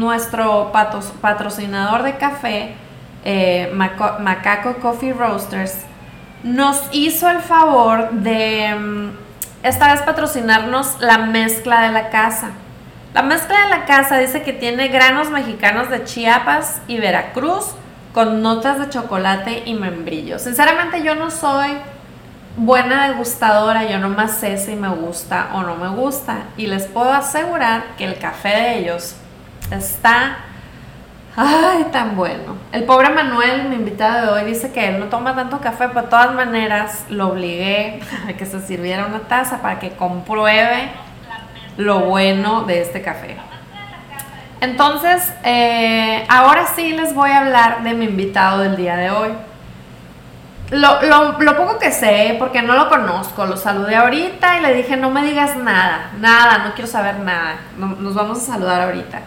nuestro patrocinador de café, eh, Macaco Coffee Roasters, nos hizo el favor de mm, esta vez patrocinarnos la mezcla de la casa. La mezcla de la casa dice que tiene granos mexicanos de Chiapas y Veracruz con notas de chocolate y membrillo. Sinceramente yo no soy buena degustadora, yo nomás sé si me gusta o no me gusta. Y les puedo asegurar que el café de ellos está Ay, tan bueno. El pobre Manuel, mi invitado de hoy, dice que él no toma tanto café, pero de todas maneras lo obligué a que se sirviera una taza para que compruebe lo bueno de este café. Entonces, eh, ahora sí les voy a hablar de mi invitado del día de hoy. Lo, lo, poco que sé, porque no lo conozco, lo saludé ahorita y le dije, no me digas nada, nada, no quiero saber nada, nos vamos a saludar ahorita.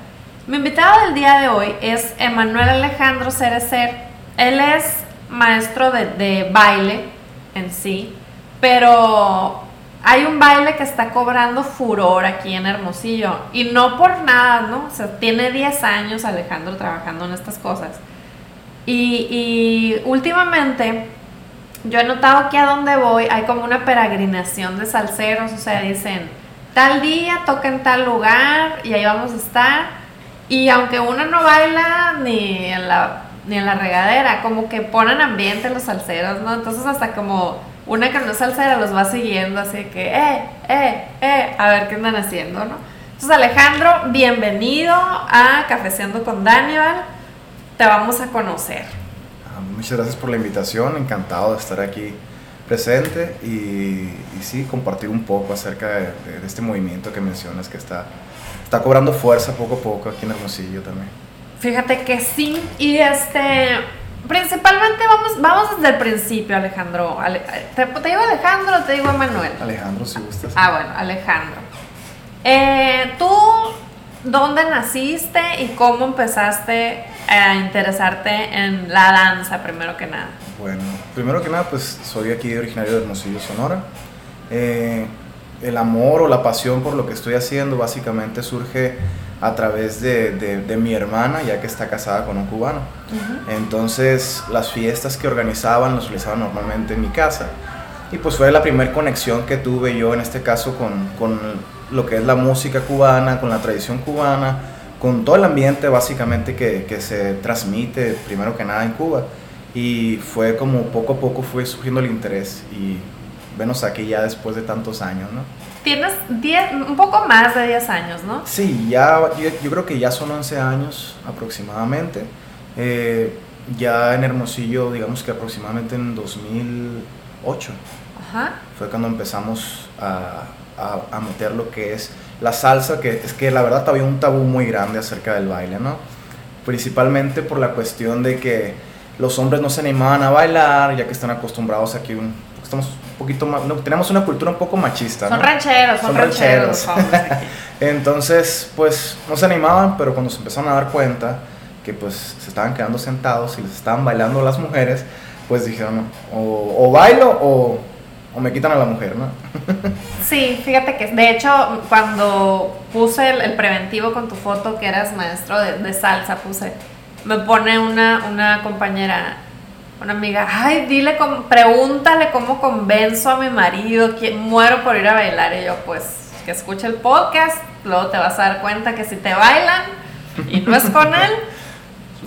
Mi invitado del día de hoy es Emanuel Alejandro Cerecer. Él es maestro de, baile en sí, pero hay un baile que está cobrando furor aquí en Hermosillo y no por nada, ¿no? O sea, tiene 10 años Alejandro trabajando en estas cosas. Y, y últimamente yo he notado que a donde voy hay como una peregrinación de salseros, o sea, dicen, tal día toca en tal lugar y ahí vamos a estar y aunque uno no baila ni en la, ni en la regadera, como que ponen ambiente los salseros, ¿no? Entonces hasta como una que no es salsera los va siguiendo, así que, eh, eh, eh, a ver qué andan haciendo, ¿no? Entonces Alejandro, bienvenido a Cafeceando con Daniel, te vamos a conocer. Ah, muchas gracias por la invitación, encantado de estar aquí presente y, sí, compartir un poco acerca de este movimiento que mencionas que está está cobrando fuerza poco a poco aquí en Hermosillo también. Fíjate que sí, y este, principalmente vamos, vamos desde el principio, Alejandro. ¿Te, digo Alejandro o te digo Emanuel? Alejandro, si gustas. Ah, bueno, Alejandro. Eh, ¿Tú dónde naciste y cómo empezaste a interesarte en la danza, primero que nada? Bueno, primero que nada, pues soy aquí originario de Hermosillo, Sonora. Eh, el amor o la pasión por lo que estoy haciendo básicamente surge a través de, mi hermana, ya que está casada con un cubano. Entonces, las fiestas que organizaban las realizaban normalmente en mi casa. Y pues fue la primera conexión que tuve yo, en este caso, con, lo que es la música cubana, con la tradición cubana, con todo el ambiente básicamente que, que se transmite, primero que nada, en Cuba. Y fue como poco a poco fue surgiendo el interés y venos aquí ya después de tantos años, ¿no? Tienes diez, un poco más de 10 años, ¿no? Sí, ya, yo, creo que ya son 11 años aproximadamente. Eh, ya en Hermosillo, digamos que aproximadamente en 2008, Ajá. fue cuando empezamos a, a, a, meter lo que es la salsa, que es que la verdad había un tabú muy grande acerca del baile, ¿no? Principalmente por la cuestión de que los hombres no se animaban a bailar, ya que están acostumbrados aquí, un, estamos poquito más, tenemos una cultura un poco machista. Son rancheros, son, rancheros. Entonces, pues no se animaban, pero cuando se empezaron a dar cuenta que pues se estaban quedando sentados y les estaban bailando las mujeres, pues dijeron, o, bailo o, o, me quitan a la mujer, ¿no? sí, fíjate que de hecho cuando puse el, preventivo con tu foto que eras maestro de, de salsa, puse, me pone una, una compañera, una amiga, ay, dile, pregúntale cómo convenzo a mi marido, que muero por ir a bailar. Y yo, pues, que escuche el podcast, luego te vas a dar cuenta que si te bailan y no es con él,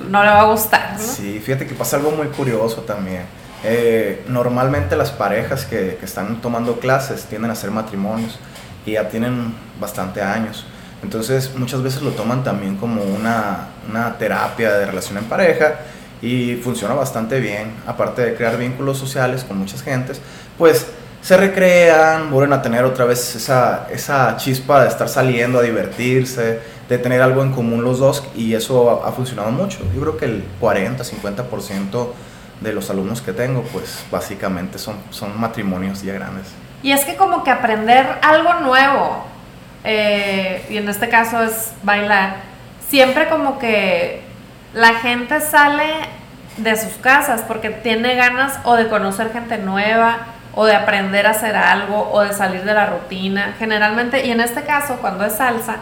no le va a gustar. Sí, fíjate que pasa algo muy curioso también. Eh, normalmente las parejas que, que, están tomando clases tienden a hacer matrimonios y ya tienen bastante años. Entonces muchas veces lo toman también como una, una terapia de relación en pareja y funciona bastante bien, aparte de crear vínculos sociales con muchas gentes, pues se recrean, vuelven a tener otra vez esa, esa chispa de estar saliendo a divertirse, de tener algo en común los dos y eso ha, funcionado mucho. Yo creo que el 40, 50% de los alumnos que tengo pues básicamente son, son matrimonios ya grandes. Y es que como que aprender algo nuevo, eh, y en este caso es bailar, siempre como que la gente sale de sus casas porque tiene ganas o de conocer gente nueva o de aprender a hacer algo o de salir de la rutina. Generalmente, y en este caso, cuando es salsa,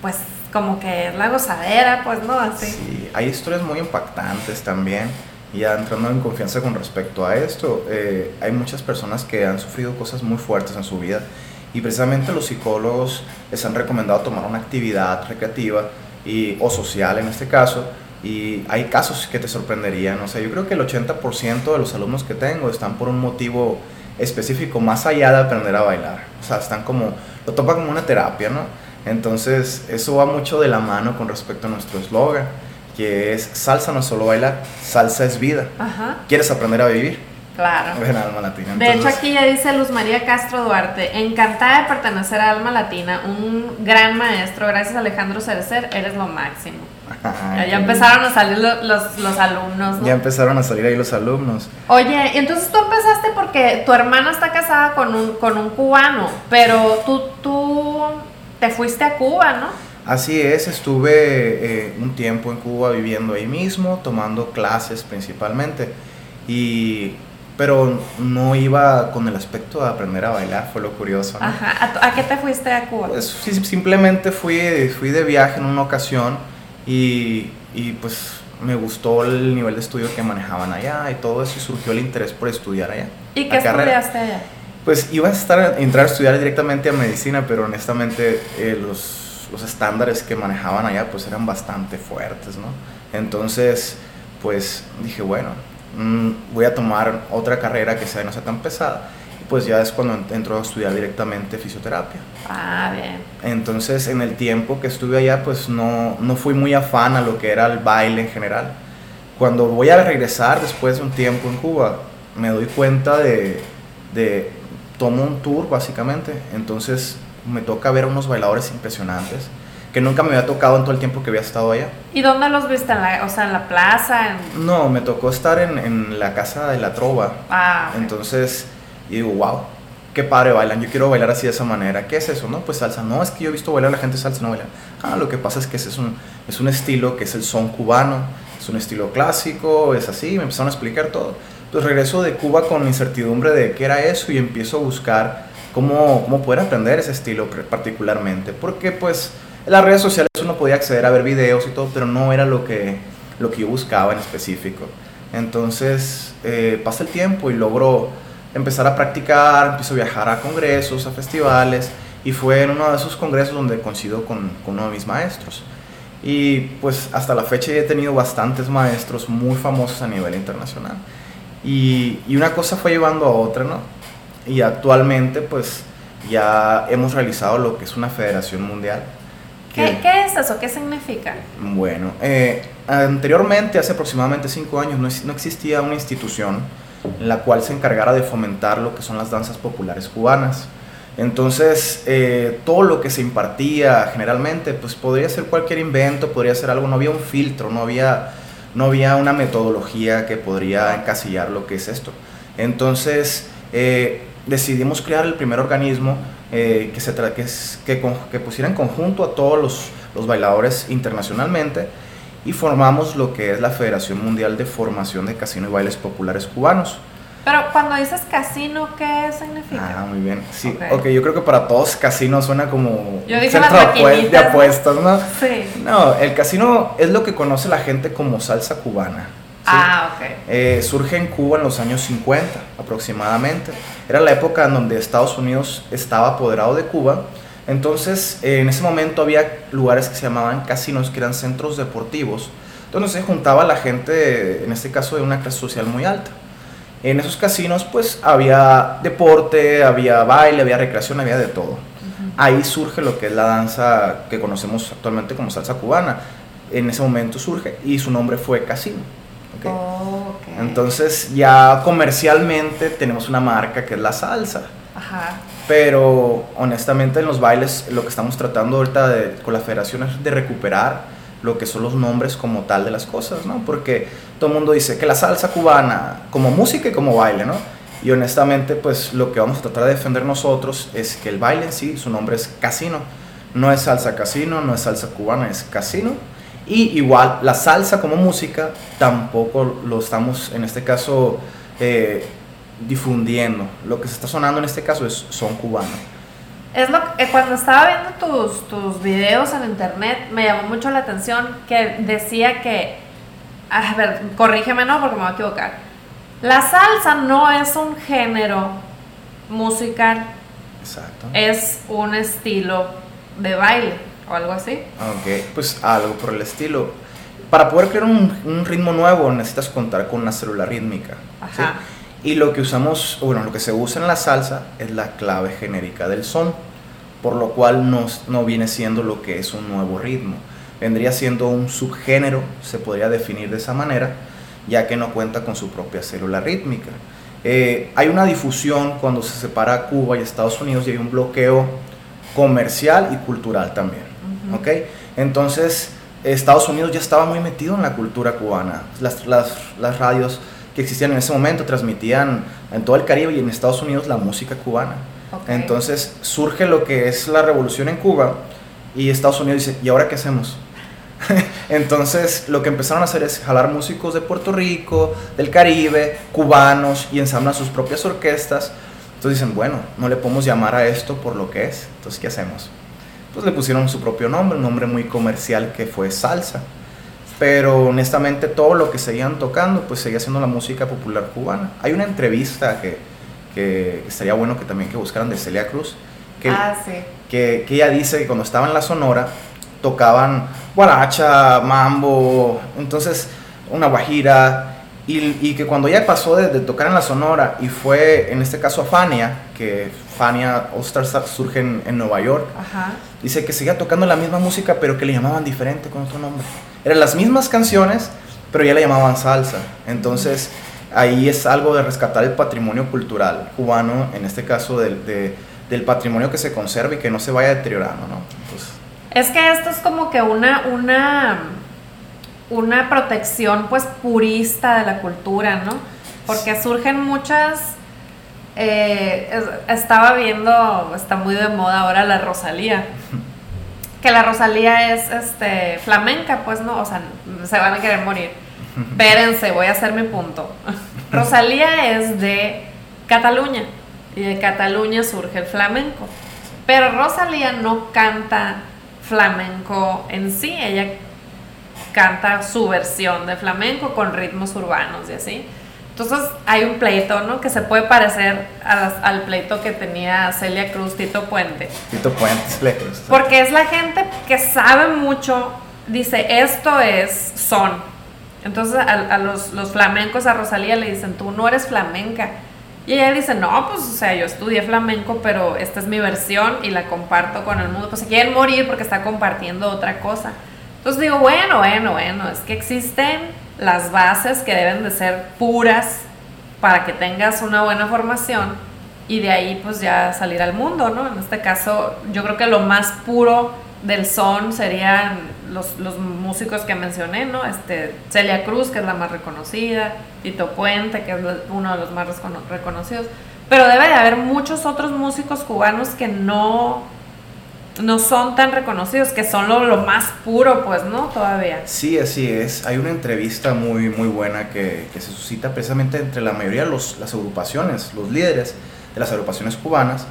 pues como que es la gozadera, pues, ¿no? Así. Sí, hay historias muy impactantes también. Ya entrando en confianza con respecto a esto, eh, hay muchas personas que han sufrido cosas muy fuertes en su vida y precisamente los psicólogos les han recomendado tomar una actividad recreativa y, o social en este caso. Y hay casos que te sorprenderían. O sea, yo creo que el 80% de los alumnos que tengo están por un motivo específico, más allá de aprender a bailar. O sea, están como, lo toman como una terapia, ¿no? Entonces, eso va mucho de la mano con respecto a nuestro eslogan, que es salsa no es solo bailar, salsa es vida. Ajá. ¿Quieres aprender a vivir? Claro. A Alma Latina. De hecho, aquí ya dice Luz María Castro Duarte, encantada de pertenecer a Alma Latina, un gran maestro, gracias Alejandro Cerecer, eres lo máximo. Ajá, Ya, empezaron a salir lo- los, los alumnos, ¿no? Ya empezaron a salir ahí los alumnos. Oye, entonces tú empezaste porque tu hermana está casada con un, con un cubano, pero tú, tú te fuiste a Cuba, ¿no? Así es, estuve eh, un tiempo en Cuba viviendo ahí mismo, tomando clases principalmente, y, pero no iba con el aspecto de aprender a bailar, fue lo curioso. ¿no? Ajá. ¿A, qué te fuiste a Cuba? Pues sí, simplemente fui, fui de viaje en una ocasión y, y, pues me gustó el nivel de estudio que manejaban allá y todo eso y surgió el interés por estudiar allá. ¿Y qué carrera. estudiaste allá? Pues iba a estar, entrar a estudiar directamente a medicina, pero honestamente eh, los, los estándares que manejaban allá pues eran bastante fuertes, ¿no? Entonces, pues dije, bueno, mm, voy a tomar otra carrera que sea no sea tan pesada. Pues ya es cuando ent- entro a estudiar directamente fisioterapia. Ah, bien. Entonces, en el tiempo que estuve allá, pues no, no fui muy afán a lo que era el baile en general. Cuando voy a regresar después de un tiempo en Cuba, me doy cuenta de, de tomo un tour básicamente, entonces me toca ver a unos bailadores impresionantes que nunca me había tocado en todo el tiempo que había estado allá. ¿Y dónde los viste? ¿En la, o sea, en la plaza? En... No, me tocó estar en, en la casa de la trova, Ah, ok. entonces y digo, wow, qué padre bailan, yo quiero bailar así de esa manera. ¿Qué es eso? No, pues salsa. No, es que yo he visto bailar a la gente salsa, no bailar. Ah, lo que pasa es que ese es un, es un estilo que es el son cubano, es un estilo clásico, es así, me empezaron a explicar todo. Pues regreso de Cuba con incertidumbre de qué era eso y empiezo a buscar cómo, cómo poder aprender ese estilo particularmente. Porque pues en las redes sociales uno podía acceder a ver videos y todo, pero no era lo que, lo que yo buscaba en específico. Entonces eh, pasa el tiempo y logro empezar a practicar, empiezo a viajar a congresos, a festivales, y fue en uno de esos congresos donde coincido con, con uno de mis maestros. Y pues hasta la fecha he tenido bastantes maestros muy famosos a nivel internacional. Y, y una cosa fue llevando a otra, ¿no? Y actualmente pues ya hemos realizado lo que es una federación mundial. ¿Qué, que- ¿Qué es eso? ¿Qué significa? bueno, eh, anteriormente, hace aproximadamente cinco años, no existía una institución en la cual se encargara de fomentar lo que son las danzas populares cubanas. Entonces, eh, todo lo que se impartía generalmente, pues podría ser cualquier invento, podría ser algo, no había un filtro, no había, no había una metodología que podría encasillar lo que es esto. Entonces, eh, decidimos crear el primer organismo eh, que, se tra- que, es- que, con- que pusiera en conjunto a todos los, los bailadores internacionalmente y formamos lo que es la Federación Mundial de Formación de Casino y Bailes Populares Cubanos. Pero cuando dices casino, ¿qué significa? Ah, muy bien. Sí, Ok. yo creo que para todos casino suena como Yo dije centro las de apuestas, ¿no? Sí. No, el casino es lo que conoce la gente como salsa cubana. Ah, ok. Eh, surge en Cuba en los años 50 aproximadamente. Era la época en donde Estados Unidos estaba apoderado de Cuba. Entonces, eh, en ese momento había lugares que se llamaban casinos, que eran centros deportivos, donde se juntaba la gente, en este caso de una clase social muy alta. En esos casinos, pues había deporte, había baile, había recreación, había de todo. Ahí surge lo que es la danza que conocemos actualmente como salsa cubana. En ese momento surge y su nombre fue casino. ¿Ok? Oh, ok. Entonces ya comercialmente tenemos una marca que es la salsa. Ajá. Pero honestamente en los bailes lo que estamos tratando ahorita de- con la federación es de recuperar lo que son los nombres como tal de las cosas, ¿no? Porque todo el mundo dice que la salsa cubana como música y como baile, ¿no? Y honestamente pues lo que vamos a tratar de defender nosotros es que el baile en sí, su nombre es casino. No es salsa casino, no es salsa cubana, es casino. Y igual la salsa como música tampoco lo estamos en este caso eh, difundiendo. Lo que se está sonando en este caso es son cubano. Es lo que, eh, cuando estaba viendo tus, tus videos en internet, me llamó mucho la atención que decía que, a ver, corrígeme no porque me voy a equivocar. La salsa no es un género musical, Exacto. es un estilo de baile o algo así. Ok, pues algo por el estilo. Para poder crear un, un ritmo nuevo necesitas contar con una célula rítmica. ¿sí? Ajá. Y lo que usamos, bueno, lo que se usa en la salsa es la clave genérica del son, por lo cual no, no viene siendo lo que es un nuevo ritmo. Vendría siendo un subgénero, se podría definir de esa manera, ya que no cuenta con su propia célula rítmica. Eh, hay una difusión cuando se separa Cuba y Estados Unidos y hay un bloqueo comercial y cultural también. ¿Ok? Entonces, Estados Unidos ya estaba muy metido en la cultura cubana. Las, las, las radios que existían en ese momento transmitían en todo el Caribe y en Estados Unidos la música cubana. Ok. Entonces surge lo que es la revolución en Cuba y Estados Unidos dice, ¿y ahora qué hacemos? Entonces lo que empezaron a hacer es jalar músicos de Puerto Rico, del Caribe, cubanos y ensamblan sus propias orquestas. Entonces dicen, bueno, no le podemos llamar a esto por lo que es. Entonces, ¿qué hacemos? Pues le pusieron su propio nombre, un nombre muy comercial que fue salsa. Pero honestamente todo lo que seguían tocando pues seguía siendo la música popular cubana. Hay una entrevista que, que estaría bueno que también que buscaran de Celia Cruz, que, ah, sí. que, que ella dice que cuando estaba en la Sonora tocaban guaracha, mambo, entonces una guajira, y, y que cuando ella pasó de, de tocar en la Sonora y fue en este caso a Fania, que Fania All Stars surge en, en Nueva York, Ajá. dice que seguía tocando la misma música pero que le llamaban diferente con otro nombre. Eran las mismas canciones, pero ya le llamaban salsa. Entonces ahí es algo de rescatar el patrimonio cultural cubano, en este caso del, de- del patrimonio que se conserva y que no se vaya deteriorando, ¿no? Entonces, Es que esto es como que una, una, una protección pues purista de la cultura, ¿no? Porque surgen muchas... eh, es- estaba viendo, está muy de moda ahora la Rosalía. Que la Rosalía es este flamenca, pues no, o sea, se van a querer morir. Espérense, voy a hacer mi punto. Rosalía es de Cataluña y de Cataluña surge el flamenco. Pero Rosalía no canta flamenco en sí, ella canta su versión de flamenco con ritmos urbanos y así. Entonces hay un pleito, ¿no? Que se puede parecer las- al pleito que tenía Celia Cruz, Tito Puente. Tito Puentes, lejos. Porque es la gente que sabe mucho, dice, esto es son. Entonces a, a los, los flamencos, a Rosalía le dicen, tú no eres flamenca. Y ella dice, no, pues, o sea, yo estudié flamenco, pero esta es mi versión y la comparto con el mundo. Pues se quieren morir porque está compartiendo otra cosa. Entonces digo, bueno, bueno, bueno, es que existen las bases que deben de ser puras para que tengas una buena formación y de ahí pues ya salir al mundo, ¿no? En este caso yo creo que lo más puro del son serían los, los músicos que mencioné, ¿no? Este, Celia Cruz, que es la más reconocida, Tito Puente, que es uno de los más recono- reconocidos, pero debe de haber muchos otros músicos cubanos que no, no son tan reconocidos, que son lo, lo más puro, pues, ¿no? Todavía. Sí, así es. Hay una entrevista muy, muy buena que, que se suscita precisamente entre la mayoría de los, las agrupaciones, los líderes de las agrupaciones cubanas.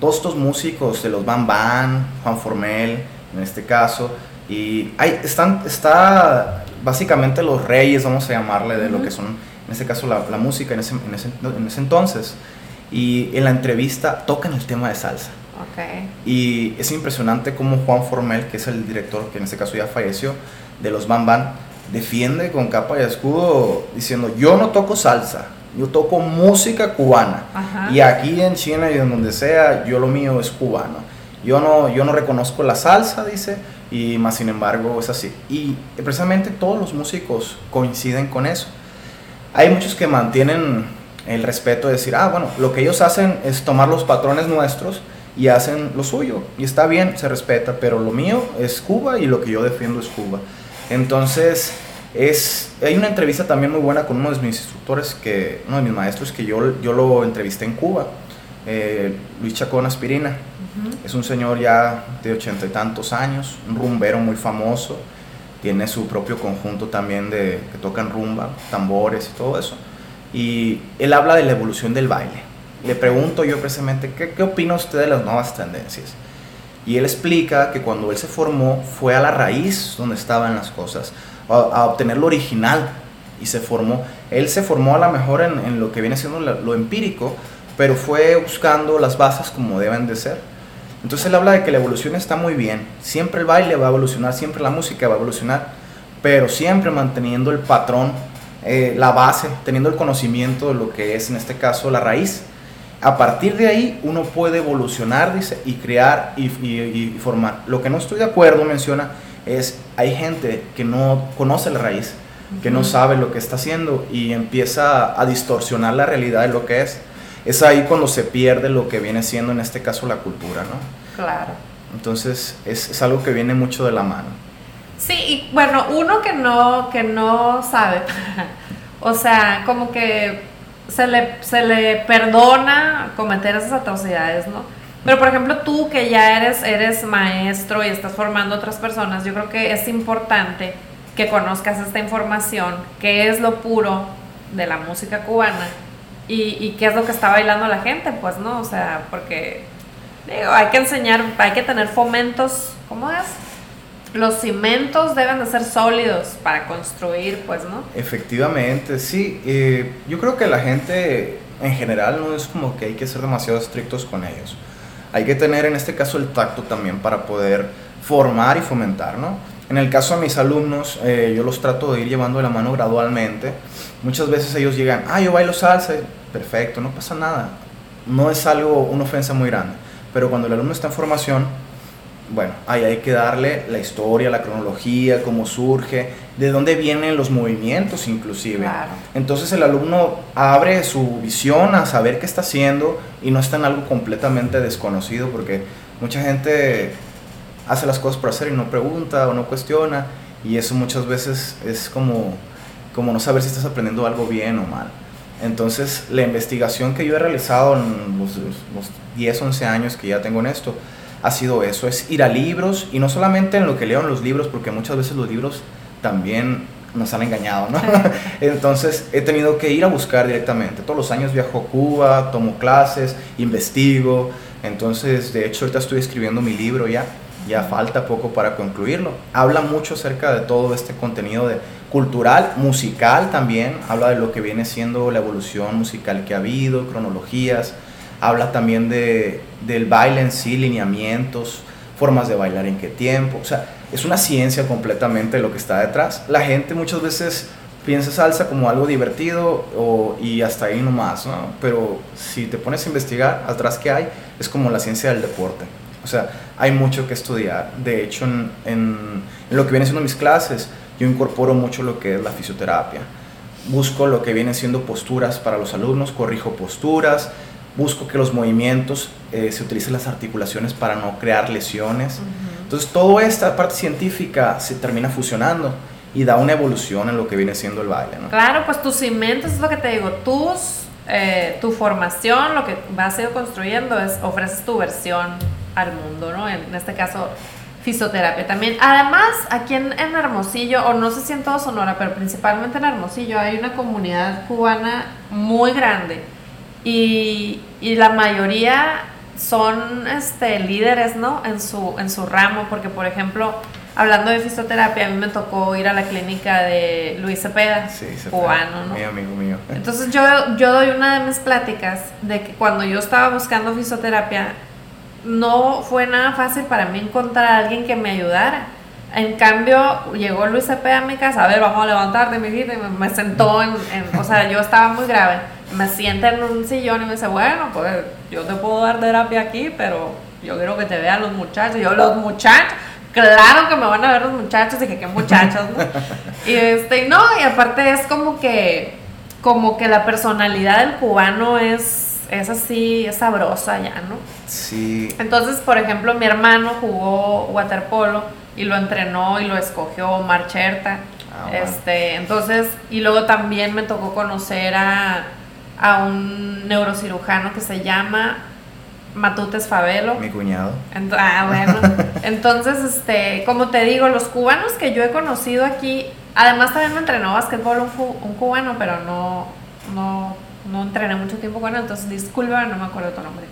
Todos estos músicos de los Bam Bam, Juan Formel, en este caso, y hay, están, está básicamente los reyes, vamos a llamarle, de lo que son, en este caso, la, la música en ese, en, ese, en ese entonces. Y en la entrevista tocan el tema de salsa. Ok. Y es impresionante cómo Juan Formel, que es el director, que en este caso ya falleció, de los Bam Bam, defiende con capa y escudo diciendo, yo no toco salsa, yo toco música cubana. Ajá. Y aquí en China y en donde sea, yo lo mío es cubano. Yo no, yo no reconozco la salsa, dice, y más sin embargo es así. Y precisamente todos los músicos coinciden con eso. Hay muchos que mantienen el respeto de decir, ah, bueno, lo que ellos hacen es tomar los patrones nuestros y hacen lo suyo. Y está bien, se respeta, pero lo mío es Cuba y lo que yo defiendo es Cuba. Entonces, es, hay una entrevista también muy buena con uno de mis instructores, que, uno de mis maestros, que yo, yo lo entrevisté en Cuba, eh, Luis Chacón Aspirina. Ujú. Es un señor ya de ochenta y tantos años, un rumbero muy famoso. Tiene su propio conjunto también de que tocan rumba, tambores y todo eso. Y él habla de la evolución del baile. Le pregunto yo precisamente, ¿qué, ¿qué opina usted de las nuevas tendencias? Y él explica que cuando él se formó fue a la raíz donde estaban las cosas, a, obtener lo original y se formó. Él se formó a lo mejor en, lo que viene siendo lo, empírico, pero fue buscando las bases como deben de ser. Entonces él habla de que la evolución está muy bien. Siempre el baile va a evolucionar, siempre la música va a evolucionar, pero siempre manteniendo el patrón, eh, la base, teniendo el conocimiento de lo que es en este caso la raíz. A partir de ahí uno puede evolucionar, dice, y crear y, y formar. Lo que no estoy de acuerdo, menciona, es hay gente que no conoce la raíz, que no sabe lo que está haciendo y empieza a distorsionar la realidad de lo que es. Es ahí cuando se pierde lo que viene siendo en este caso la cultura, ¿no? Claro. Entonces es, es algo que viene mucho de la mano. Sí, y bueno, uno que no, que no sabe, o sea, como que se le, se le perdona cometer esas atrocidades, ¿no? Pero por ejemplo, tú que ya eres, eres maestro y estás formando otras personas, yo creo que es importante que conozcas esta información, qué es lo puro de la música cubana y, y qué es lo que está bailando la gente, pues, ¿no? O sea, porque hay que enseñar, hay que tener fomentos, ¿cómo es? Los cimentos deben de ser sólidos para construir, pues, ¿no? Efectivamente, sí. Eh, yo creo que la gente en general no es como que hay que ser demasiado estrictos con ellos hay que tener en este caso el tacto también para poder formar y fomentar, ¿no? En el caso de mis alumnos, eh, yo los trato de ir llevando de la mano gradualmente. Muchas veces ellos llegan, ah, yo bailo salsa, perfecto, no pasa nada. No es algo, una ofensa muy grande. Pero cuando el alumno está en formación, bueno, ahí hay que darle la historia, la cronología, cómo surge, de dónde vienen los movimientos inclusive. Entonces el alumno abre su visión a saber qué está haciendo y no está en algo completamente desconocido porque mucha gente hace las cosas por hacer y no pregunta o no cuestiona y eso muchas veces es como, como no saber si estás aprendiendo algo bien o mal. Entonces la investigación que yo he realizado en los, los 10, 11 años que ya tengo en esto, ha sido eso, es ir a libros y no solamente en lo que leo en los libros, porque muchas veces los libros también nos han engañado, ¿no? Entonces he tenido que ir a buscar directamente. Todos los años viajo a Cuba, tomo clases, investigo. Entonces, de hecho, ahorita estoy escribiendo mi libro ya, ya falta poco para concluirlo. Habla mucho acerca de todo este contenido de cultural, musical también, habla de lo que viene siendo la evolución musical que ha habido, cronologías, habla también de, del baile en sí, lineamientos, formas de bailar en qué tiempo, o sea, es una ciencia completamente lo que está detrás. La gente muchas veces piensa salsa como algo divertido o, y hasta ahí nomás, ¿no? Pero si te pones a investigar atrás que hay, es como la ciencia del deporte. O sea, hay mucho que estudiar. De hecho, en, en, en lo que vienen siendo mis clases, yo incorporo mucho lo que es la fisioterapia. Busco lo que vienen siendo posturas para los alumnos, corrijo posturas, busco que los movimientos eh, se utilicen las articulaciones para no crear lesiones. Entonces, toda esta parte científica se termina fusionando y da una evolución en lo que viene siendo el baile. ¿no? Claro, pues tus cimientos es lo que te digo, tus, eh, tu formación, lo que vas a ir construyendo es ofreces tu versión al mundo, ¿no? En, este caso, fisioterapia también. Además, aquí en, en, Hermosillo, o no sé si en todo Sonora, pero principalmente en Hermosillo, hay una comunidad cubana muy grande y, y la mayoría son este, líderes, ¿no? En su, en su ramo, porque por ejemplo, hablando de fisioterapia, a mí me tocó ir a la clínica de Luis Cepeda, cubano, ¿no? Mi amigo mío. Entonces yo, yo doy una de mis pláticas de que cuando yo estaba buscando fisioterapia, no fue nada fácil para mí encontrar a alguien que me ayudara. En cambio, llegó Luis Cepeda a mi casa, a ver, vamos a levantarte, mi vida, y me, sentó en, en, o sea, yo estaba muy grave me sienta en un sillón y me dice, bueno, pues yo te puedo dar terapia aquí, pero yo quiero que te vean los muchachos. yo, los muchachos, claro que me van a ver los muchachos, y que qué muchachos, ¿no? y este, no, y aparte es como que, como que la personalidad del cubano es, es así, es sabrosa ya, ¿no? Sí. Entonces, por ejemplo, mi hermano jugó waterpolo y lo entrenó y lo escogió Marcherta. Ah, este, entonces, y luego también me tocó conocer a a un neurocirujano que se llama Matutes Favelo. Mi cuñado. ah, bueno. Entonces, este, como te digo, los cubanos que yo he conocido aquí, además también me entrenó básquetbol un, un cubano, pero no, no, no entrené mucho tiempo con él, entonces disculpa, no me acuerdo tu nombre.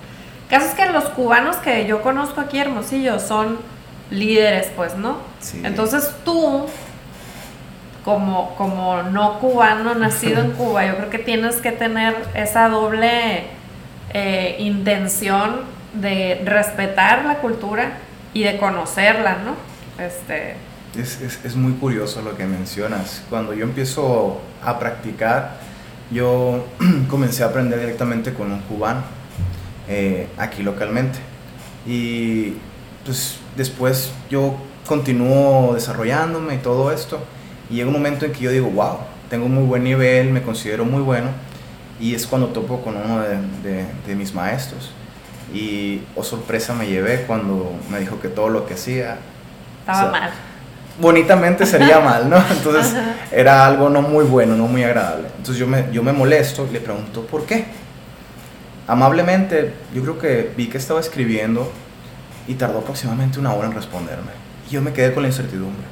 Caso es que los cubanos que yo conozco aquí, Hermosillo, son líderes, pues, ¿no? Sí. Entonces tú, como, como no cubano, nacido en Cuba, yo creo que tienes que tener esa doble eh, intención de respetar la cultura y de conocerla, ¿no? Este, Es, es- es muy curioso lo que mencionas. Cuando yo empiezo a practicar, yo comencé a aprender directamente con un cubano, eh, aquí localmente. Y pues después yo continúo desarrollándome y todo esto. Y llega un momento en que yo digo, wow, tengo muy buen nivel, me considero muy bueno. Y es cuando topo con uno de, de- de mis maestros. Y, oh sorpresa, me llevé cuando me dijo que todo lo que hacía estaba O sea, mal. bonitamente sería mal, ¿no? Entonces era algo no muy bueno, no muy agradable. Entonces yo me, yo me molesto y le pregunto, ¿por qué? Amablemente, yo creo que vi que estaba escribiendo y tardó aproximadamente una hora en responderme. Y yo me quedé con la incertidumbre.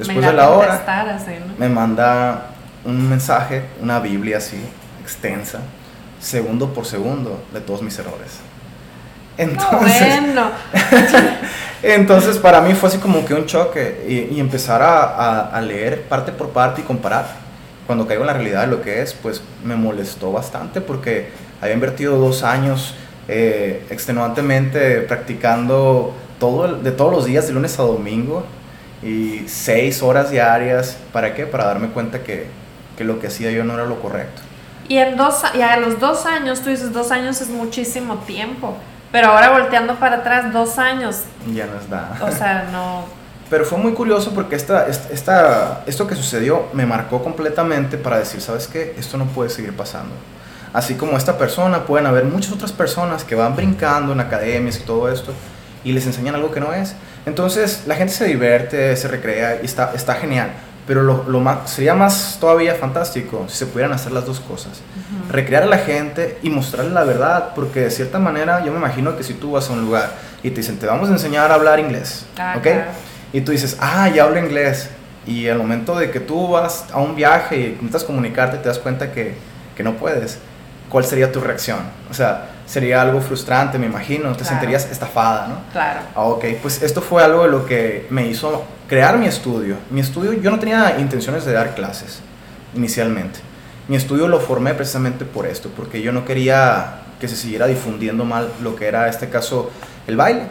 Después Me de la hora, contestar así, ¿no? me manda un mensaje, una Biblia así, extensa, segundo por segundo, de todos mis errores. No, Entonces, bueno. entonces para mí fue así como que un choque y, y empezar a, a- a leer parte por parte y comparar. Cuando caigo en la realidad de lo que es, pues me molestó bastante porque había invertido dos años eh, extenuantemente practicando todo de todos los días, de lunes a domingo, y seis horas diarias. ¿Para qué? Para darme cuenta que, que lo que hacía yo no era lo correcto. Y, en dos, y a los dos años, tú dices, dos años es muchísimo tiempo. Pero ahora volteando para atrás, dos años, Ya no es nada. o sea, no... Pero fue muy curioso porque esta, esta, esto que sucedió me marcó completamente para decir, ¿sabes qué? Esto no puede seguir pasando. Así como esta persona, pueden haber muchas otras personas que van brincando en academias y todo esto y les enseñan algo que no es. Entonces la gente se divierte, se recrea y está, está genial. Pero lo, lo más, sería más todavía fantástico si se pudieran hacer las dos cosas. Recrear a la gente y mostrarle la verdad, porque de cierta manera yo me imagino que si tú vas a un lugar y te dicen, te vamos a enseñar a hablar inglés, Ah, ¿ok? claro. Y tú dices, ah, ya hablo inglés. Y al momento de que tú vas a un viaje y intentas comunicarte, te das cuenta que, que no puedes. ¿Cuál sería tu reacción? O sea, sería algo frustrante, me imagino. Te Claro. sentirías estafada, ¿no? Claro. Ah, ok, pues esto fue algo de lo que me hizo crear mi estudio. Mi estudio, yo no tenía intenciones de dar clases inicialmente. Mi estudio lo formé precisamente por esto, porque yo no quería que se siguiera difundiendo mal lo que era, en este caso, el baile.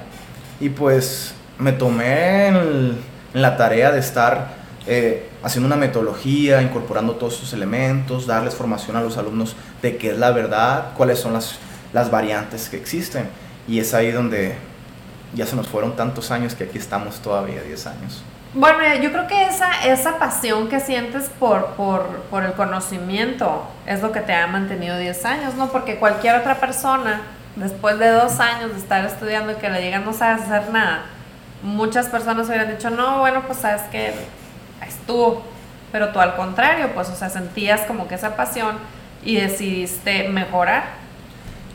Y pues me tomé en, el- en la tarea de estar eh, haciendo una metodología, incorporando todos sus elementos, darles formación a los alumnos de qué es la verdad, cuáles son las, las variantes que existen. Y es ahí donde ya se nos fueron tantos años que aquí estamos todavía, 10 años. Bueno, yo creo que esa, esa pasión que sientes por, por, por el conocimiento es lo que te ha mantenido 10 años, ¿no? Porque cualquier otra persona, después de dos años de estar estudiando y que le digan no sabes hacer nada, muchas personas hubieran dicho, no, bueno, pues sabes que estuvo. Pero tú al contrario, pues, o sea, sentías como que esa pasión y decidiste mejorar.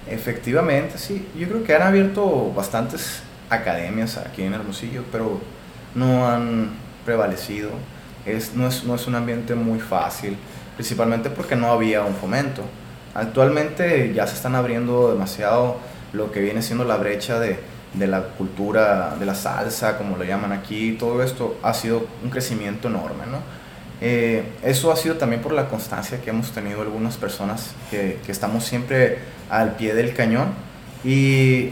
Efectivamente, sí. Yo creo que han abierto bastantes academias aquí en Hermosillo, pero no han prevalecido. Es, no, es, no es un ambiente muy fácil, principalmente porque no había un fomento. Actualmente ya se están abriendo demasiado lo que viene siendo la brecha de, de la cultura de la salsa, como lo llaman aquí. Todo esto ha sido un crecimiento enorme, ¿no? Eh, eso ha sido también por la constancia que hemos tenido algunas personas que, que estamos siempre al pie del cañón y,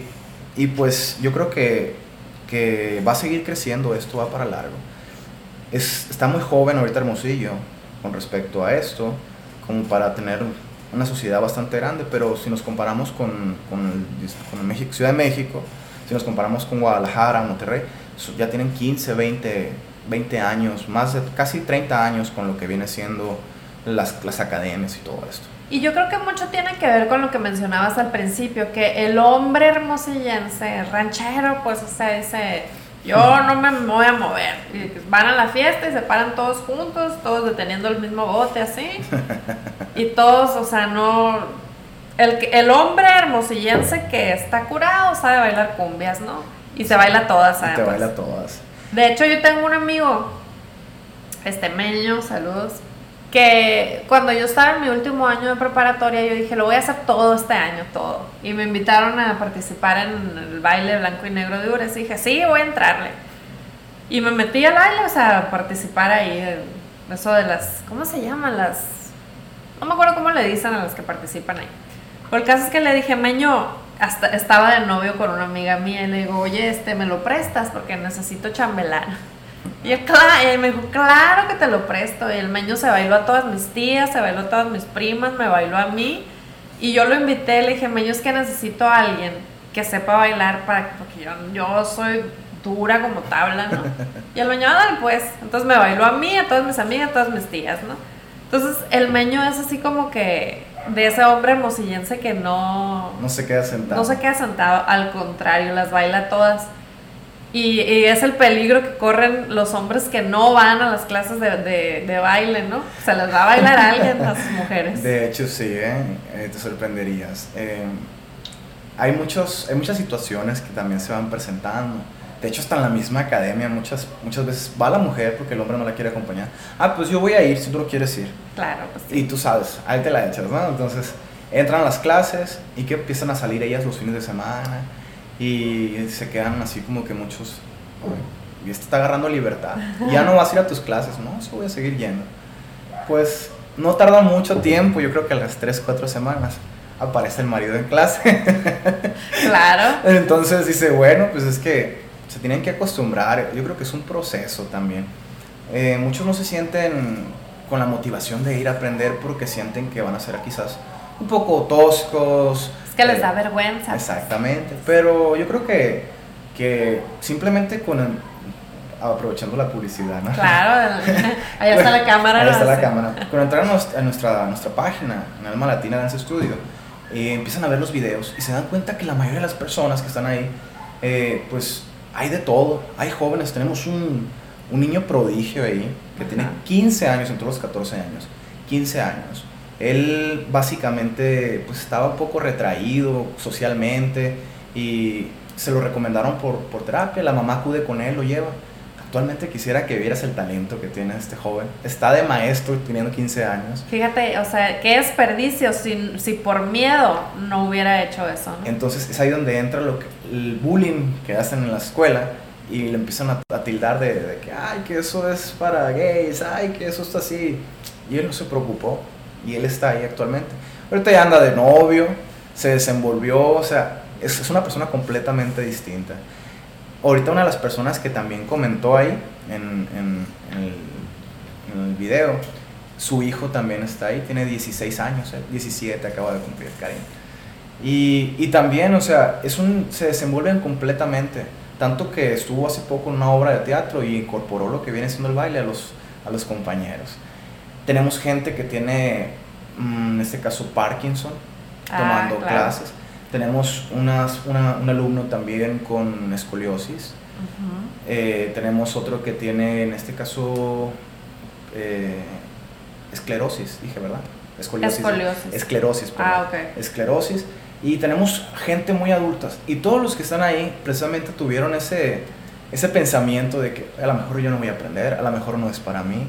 y pues yo creo que, que va a seguir creciendo, esto va para largo. Es, está muy joven ahorita Hermosillo con respecto a esto, como para tener una sociedad bastante grande, pero si nos comparamos con, con, con México, Ciudad de México, si nos comparamos con Guadalajara, Monterrey, ya tienen 15, 20, 20 años, más de casi 30 años con lo que viene siendo las, las academias y todo esto. Y yo creo que mucho tiene que ver con lo que mencionabas al principio, que el hombre hermosillense, ranchero, pues, o sea, dice, yo no me voy a mover. Y van a la fiesta y se paran todos juntos, todos deteniendo el mismo bote, así. Y todos, o sea, no... El, el hombre hermosillense que está curado sabe bailar cumbias, ¿no? Y se baila todas, Y te además. baila todas. De hecho, yo tengo un amigo, este Meño, saludos, que cuando yo estaba en mi último año de preparatoria, yo dije, lo voy a hacer todo este año, todo. Y me invitaron a participar en el baile blanco y negro de Ures. Y dije, sí, voy a entrarle. Y me metí al baile, o sea, a participar ahí. En eso de las, ¿cómo se llaman? Las, no me acuerdo cómo le dicen a las que participan ahí. Por el caso es que le dije, Meño, hasta estaba de novio con una amiga mía y le digo, oye, este, ¿me lo prestas? Porque necesito chambelán. Y él, me dijo, claro que te lo presto. Y el meño se bailó a todas mis tías, se bailó a todas mis primas, me bailó a mí. Y yo lo invité, le dije, meño, es que necesito a alguien que sepa bailar para porque yo, yo soy dura como tabla, ¿no? Y el meño, dale pues. Entonces me bailó a mí, a todas mis amigas, a todas mis tías, ¿no? Entonces el meño es así como que de ese hombre hermosillense que no... No se queda sentado. No se queda sentado, al contrario, las baila todas. Y, es el peligro que corren los hombres que no van a las clases de, baile, ¿no? Se les va a bailar a alguien a sus mujeres. De hecho, sí, ¿eh? eh te sorprenderías. Eh, hay, muchos, hay muchas situaciones que también se van presentando. De hecho, hasta en la misma academia muchas, muchas veces va la mujer porque el hombre no la quiere acompañar. Ah, pues yo voy a ir si tú lo quieres ir. Claro, pues Y tú sabes, ahí te la echas, ¿no? Entonces, entran a las clases y que empiezan a salir ellas los fines de semana y se quedan así como que muchos, y este está agarrando libertad, ya no vas a ir a tus clases, no, eso voy a seguir yendo. Pues no tarda mucho tiempo, yo creo que a las 3, 4 semanas aparece el marido en clase. Claro. Entonces dice, bueno, pues es que se tienen que acostumbrar, yo creo que es un proceso también. Eh, muchos no se sienten con la motivación de ir a aprender porque sienten que van a ser quizás un poco toscos, que les da vergüenza. Exactamente, pero yo creo que, que simplemente con aprovechando la publicidad, ¿no? Claro, ahí está la cámara. Ahí está la cámara. Con entrar a nuestra, nuestra, página, en Alma Latina Dance Studio, eh, empiezan a ver los videos y se dan cuenta que la mayoría de las personas que están ahí, eh, pues hay de todo. Hay jóvenes, tenemos un, un niño prodigio ahí que tiene 15 años, entre los 14 años, 15 años. Él básicamente pues estaba un poco retraído socialmente y se lo recomendaron por, por terapia, la mamá acude con él, lo lleva. Actualmente quisiera que vieras el talento que tiene este joven. Está de maestro teniendo 15 años. Fíjate, o sea, qué desperdicio si, si por miedo no hubiera hecho eso. Entonces es ahí donde entra lo que, el bullying que hacen en la escuela y le empiezan a, a tildar de, de, que, ay, que eso es para gays, ay, que eso está así. Y él no se preocupó y él está ahí actualmente. Ahorita ya anda de novio, se desenvolvió, o sea, es, es, una persona completamente distinta. Ahorita una de las personas que también comentó ahí en, en, el, en el, video, su hijo también está ahí, tiene 16 años, 17 acaba de cumplir, Karim. Y, y, también, o sea, es un, se desenvuelven completamente, tanto que estuvo hace poco en una obra de teatro y incorporó lo que viene siendo el baile a los, a los compañeros. Tenemos gente que tiene, mm, en este caso, Parkinson, ah, tomando clases. Tenemos unas, una, un alumno también con escoliosis. Eh, tenemos otro que tiene, en este caso, eh, esclerosis, dije, ¿verdad? Escoliosis. Escoliosis. Esclerosis, ah, Esclerosis. Y tenemos gente muy adulta. Y todos los que están ahí precisamente tuvieron ese, ese pensamiento de que a lo mejor yo no voy a aprender, a lo mejor no es para mí.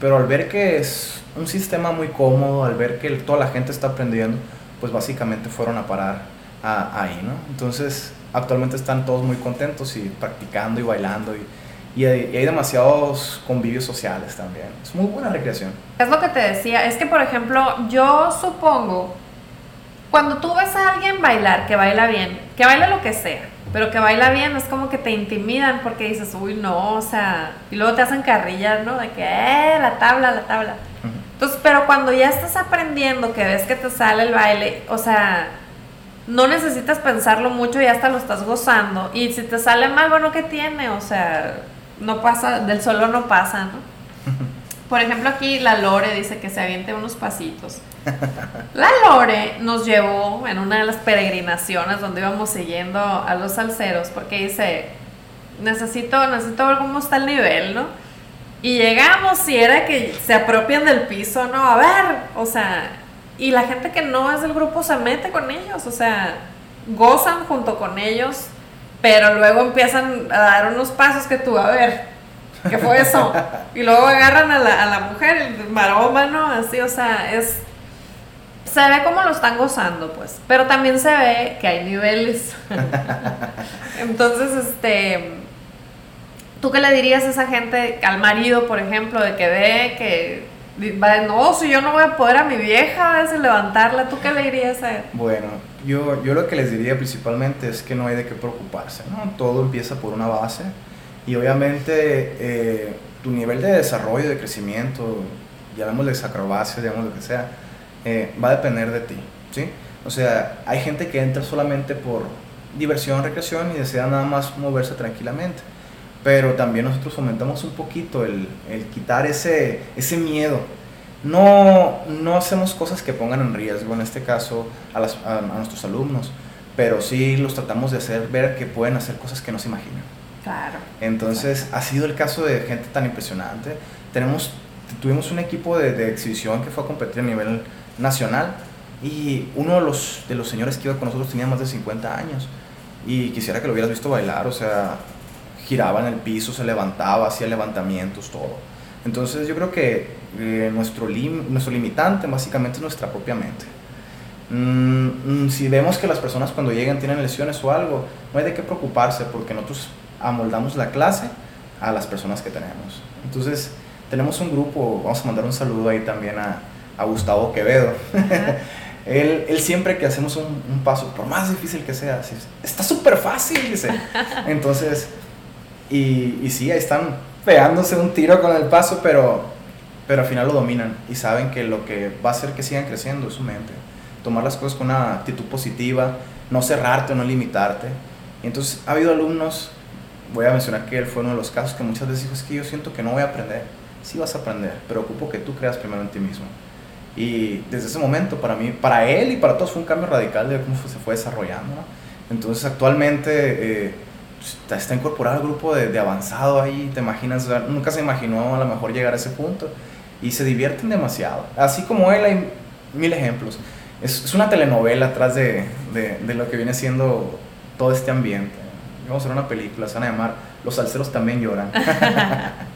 Pero al ver que es un sistema muy cómodo, al ver que toda la gente está aprendiendo, pues básicamente fueron a parar ahí, ¿no? Entonces, actualmente están todos muy contentos y practicando y bailando y, y hay, hay, demasiados convivios sociales también. Es muy buena recreación. Es lo que te decía, es que por ejemplo, yo supongo, cuando tú ves a alguien bailar, que baila bien, que baila lo que sea, pero que baila bien, es como que te intimidan porque dices, uy, no, o sea, y luego te hacen carrillas, ¿no? De que, eh, la tabla, la tabla. Entonces, pero cuando ya estás aprendiendo, que ves que te sale el baile, o sea, no necesitas pensarlo mucho, ya hasta lo estás gozando. Y si te sale mal, bueno, ¿qué tiene? O sea, no pasa, del solo no pasa, ¿no? Por ejemplo, aquí la Lore dice que se aviente unos pasitos. La Lore nos llevó en una de las peregrinaciones donde íbamos siguiendo a los salseros porque dice, necesito, necesito ver cómo está el nivel, ¿no? Y llegamos y era que se apropian del piso, ¿no? A ver, o sea, y la gente que no es del grupo se mete con ellos, o sea, gozan junto con ellos, pero luego empiezan a dar unos pasos que tú, a ver, ¿Qué fue eso? Y luego agarran a la, a la mujer, el maroma, ¿no? así, o sea, es se ve como lo están gozando, pues, pero también se ve que hay niveles. Entonces, este, ¿tú qué le dirías a esa gente, al marido, por ejemplo, de que ve que no, si yo no voy a poder a mi vieja a veces levantarla, ¿tú qué le dirías a él? Bueno, yo, yo lo que les diría principalmente es que no hay de qué preocuparse, ¿no? Todo empieza por una base y obviamente eh, tu nivel de desarrollo, de crecimiento, llamémosle acrobacia, llamémosle lo que sea, eh, va a depender de ti, ¿sí? O sea, hay gente que entra solamente por diversión, recreación y desea nada más moverse tranquilamente. Pero también nosotros fomentamos un poquito el, el quitar ese, ese miedo. No, no hacemos cosas que pongan en riesgo, en este caso, a, las, a, nuestros alumnos, pero sí los tratamos de hacer ver que pueden hacer cosas que no se imaginan. Claro. Entonces, ha sido el caso de gente tan impresionante. Tenemos, tuvimos un equipo de, de exhibición que fue a competir a nivel nacional y uno de los, de los señores que iba con nosotros tenía más de 50 años y quisiera que lo hubieras visto bailar, o sea, giraba en el piso, se levantaba, hacía levantamientos, todo. Entonces yo creo que eh, nuestro, nuestro limitante básicamente es nuestra propia mente. Mm, mm, si vemos que las personas cuando llegan tienen lesiones o algo, no hay de qué preocuparse porque nosotros amoldamos la clase a las personas que tenemos. Entonces tenemos un grupo, vamos a mandar un saludo ahí también a, a Gustavo Quevedo. él, él, siempre que hacemos un, un, paso, por más difícil que sea, está súper fácil, dice. Entonces, y, y sí, ahí están pegándose un tiro con el paso, pero, pero al final lo dominan y saben que lo que va a hacer que sigan creciendo es su mente. Tomar las cosas con una actitud positiva, no cerrarte, no limitarte. Y entonces ha habido alumnos, voy a mencionar que él fue uno de los casos que muchas veces dijo, es que yo siento que no voy a aprender. Sí vas a aprender, pero ocupo que tú creas primero en ti mismo. Y desde ese momento, para mí, para él y para todos fue un cambio radical de cómo se fue desarrollando. Entonces, actualmente eh, está incorporado al grupo de, de, avanzado ahí, te imaginas, nunca se imaginó a lo mejor llegar a ese punto. Y se divierten demasiado. Así como él, hay mil ejemplos. Es, es una telenovela atrás de, de, de, lo que viene siendo todo este ambiente. Vamos a hacer una película, se van a llamar Los salseros también lloran.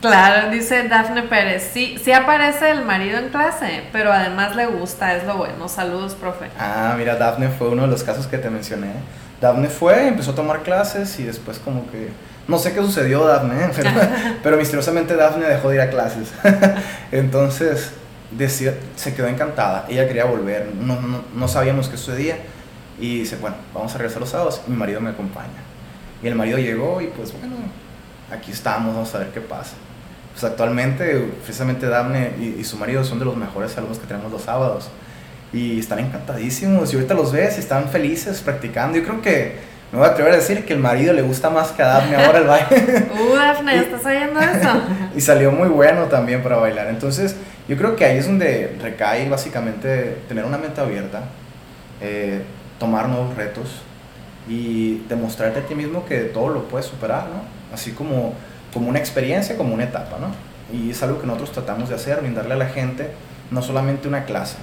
Claro, dice Dafne Pérez. Sí, sí aparece el marido en clase, pero además le gusta, es lo bueno. Saludos, profe. Ah, mira, Dafne fue uno de los casos que te mencioné. Dafne fue, empezó a tomar clases y después como que... No sé qué sucedió, Dafne, pero, pero misteriosamente Dafne dejó de ir a clases. Entonces, decía, se quedó encantada. Ella quería volver, no, no, no sabíamos qué sucedía. Y dice, bueno, vamos a regresar los sábados y mi marido me acompaña. Y el marido llegó y pues bueno, aquí estamos, vamos a ver qué pasa pues actualmente precisamente Daphne y, y, su marido son de los mejores alumnos que tenemos los sábados y están encantadísimos y ahorita los ves y están felices practicando. Yo creo que me voy a atrever a decir que el marido le gusta más que a Daphne ahora el baile. Uh, Daphne, ¿estás oyendo eso? y salió muy bueno también para bailar. Entonces, yo creo que ahí es donde recae básicamente tener una mente abierta, eh, tomar nuevos retos y demostrarte a ti mismo que todo lo puedes superar, ¿no? Así como como una experiencia, como una etapa, ¿no? Y es algo que nosotros tratamos de hacer, brindarle a la gente no solamente una clase,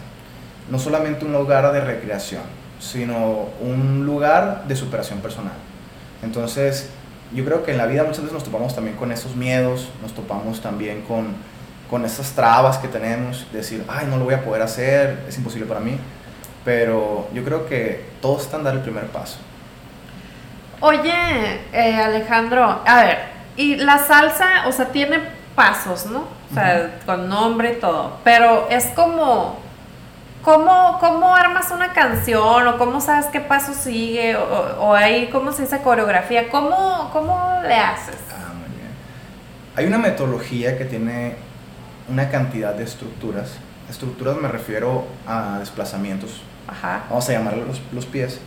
no solamente un lugar de recreación, sino un lugar de superación personal. Entonces, yo creo que en la vida muchas veces nos topamos también con esos miedos, nos topamos también con, con esas trabas que tenemos, decir, ay, no lo voy a poder hacer, es imposible para mí, pero yo creo que todos están dar el primer paso. Oye, eh, Alejandro, a ver, y la salsa, o sea, tiene pasos, ¿no? O sea, con nombre y todo. Pero es como, ¿cómo, ¿cómo armas una canción? ¿O cómo sabes qué paso sigue? ¿O, o ahí cómo se dice coreografía? ¿Cómo, ¿Cómo le haces? Ah, muy bien. Hay una metodología que tiene una cantidad de estructuras. Estructuras me refiero a desplazamientos. Ajá. Vamos a llamarlos los, los pies.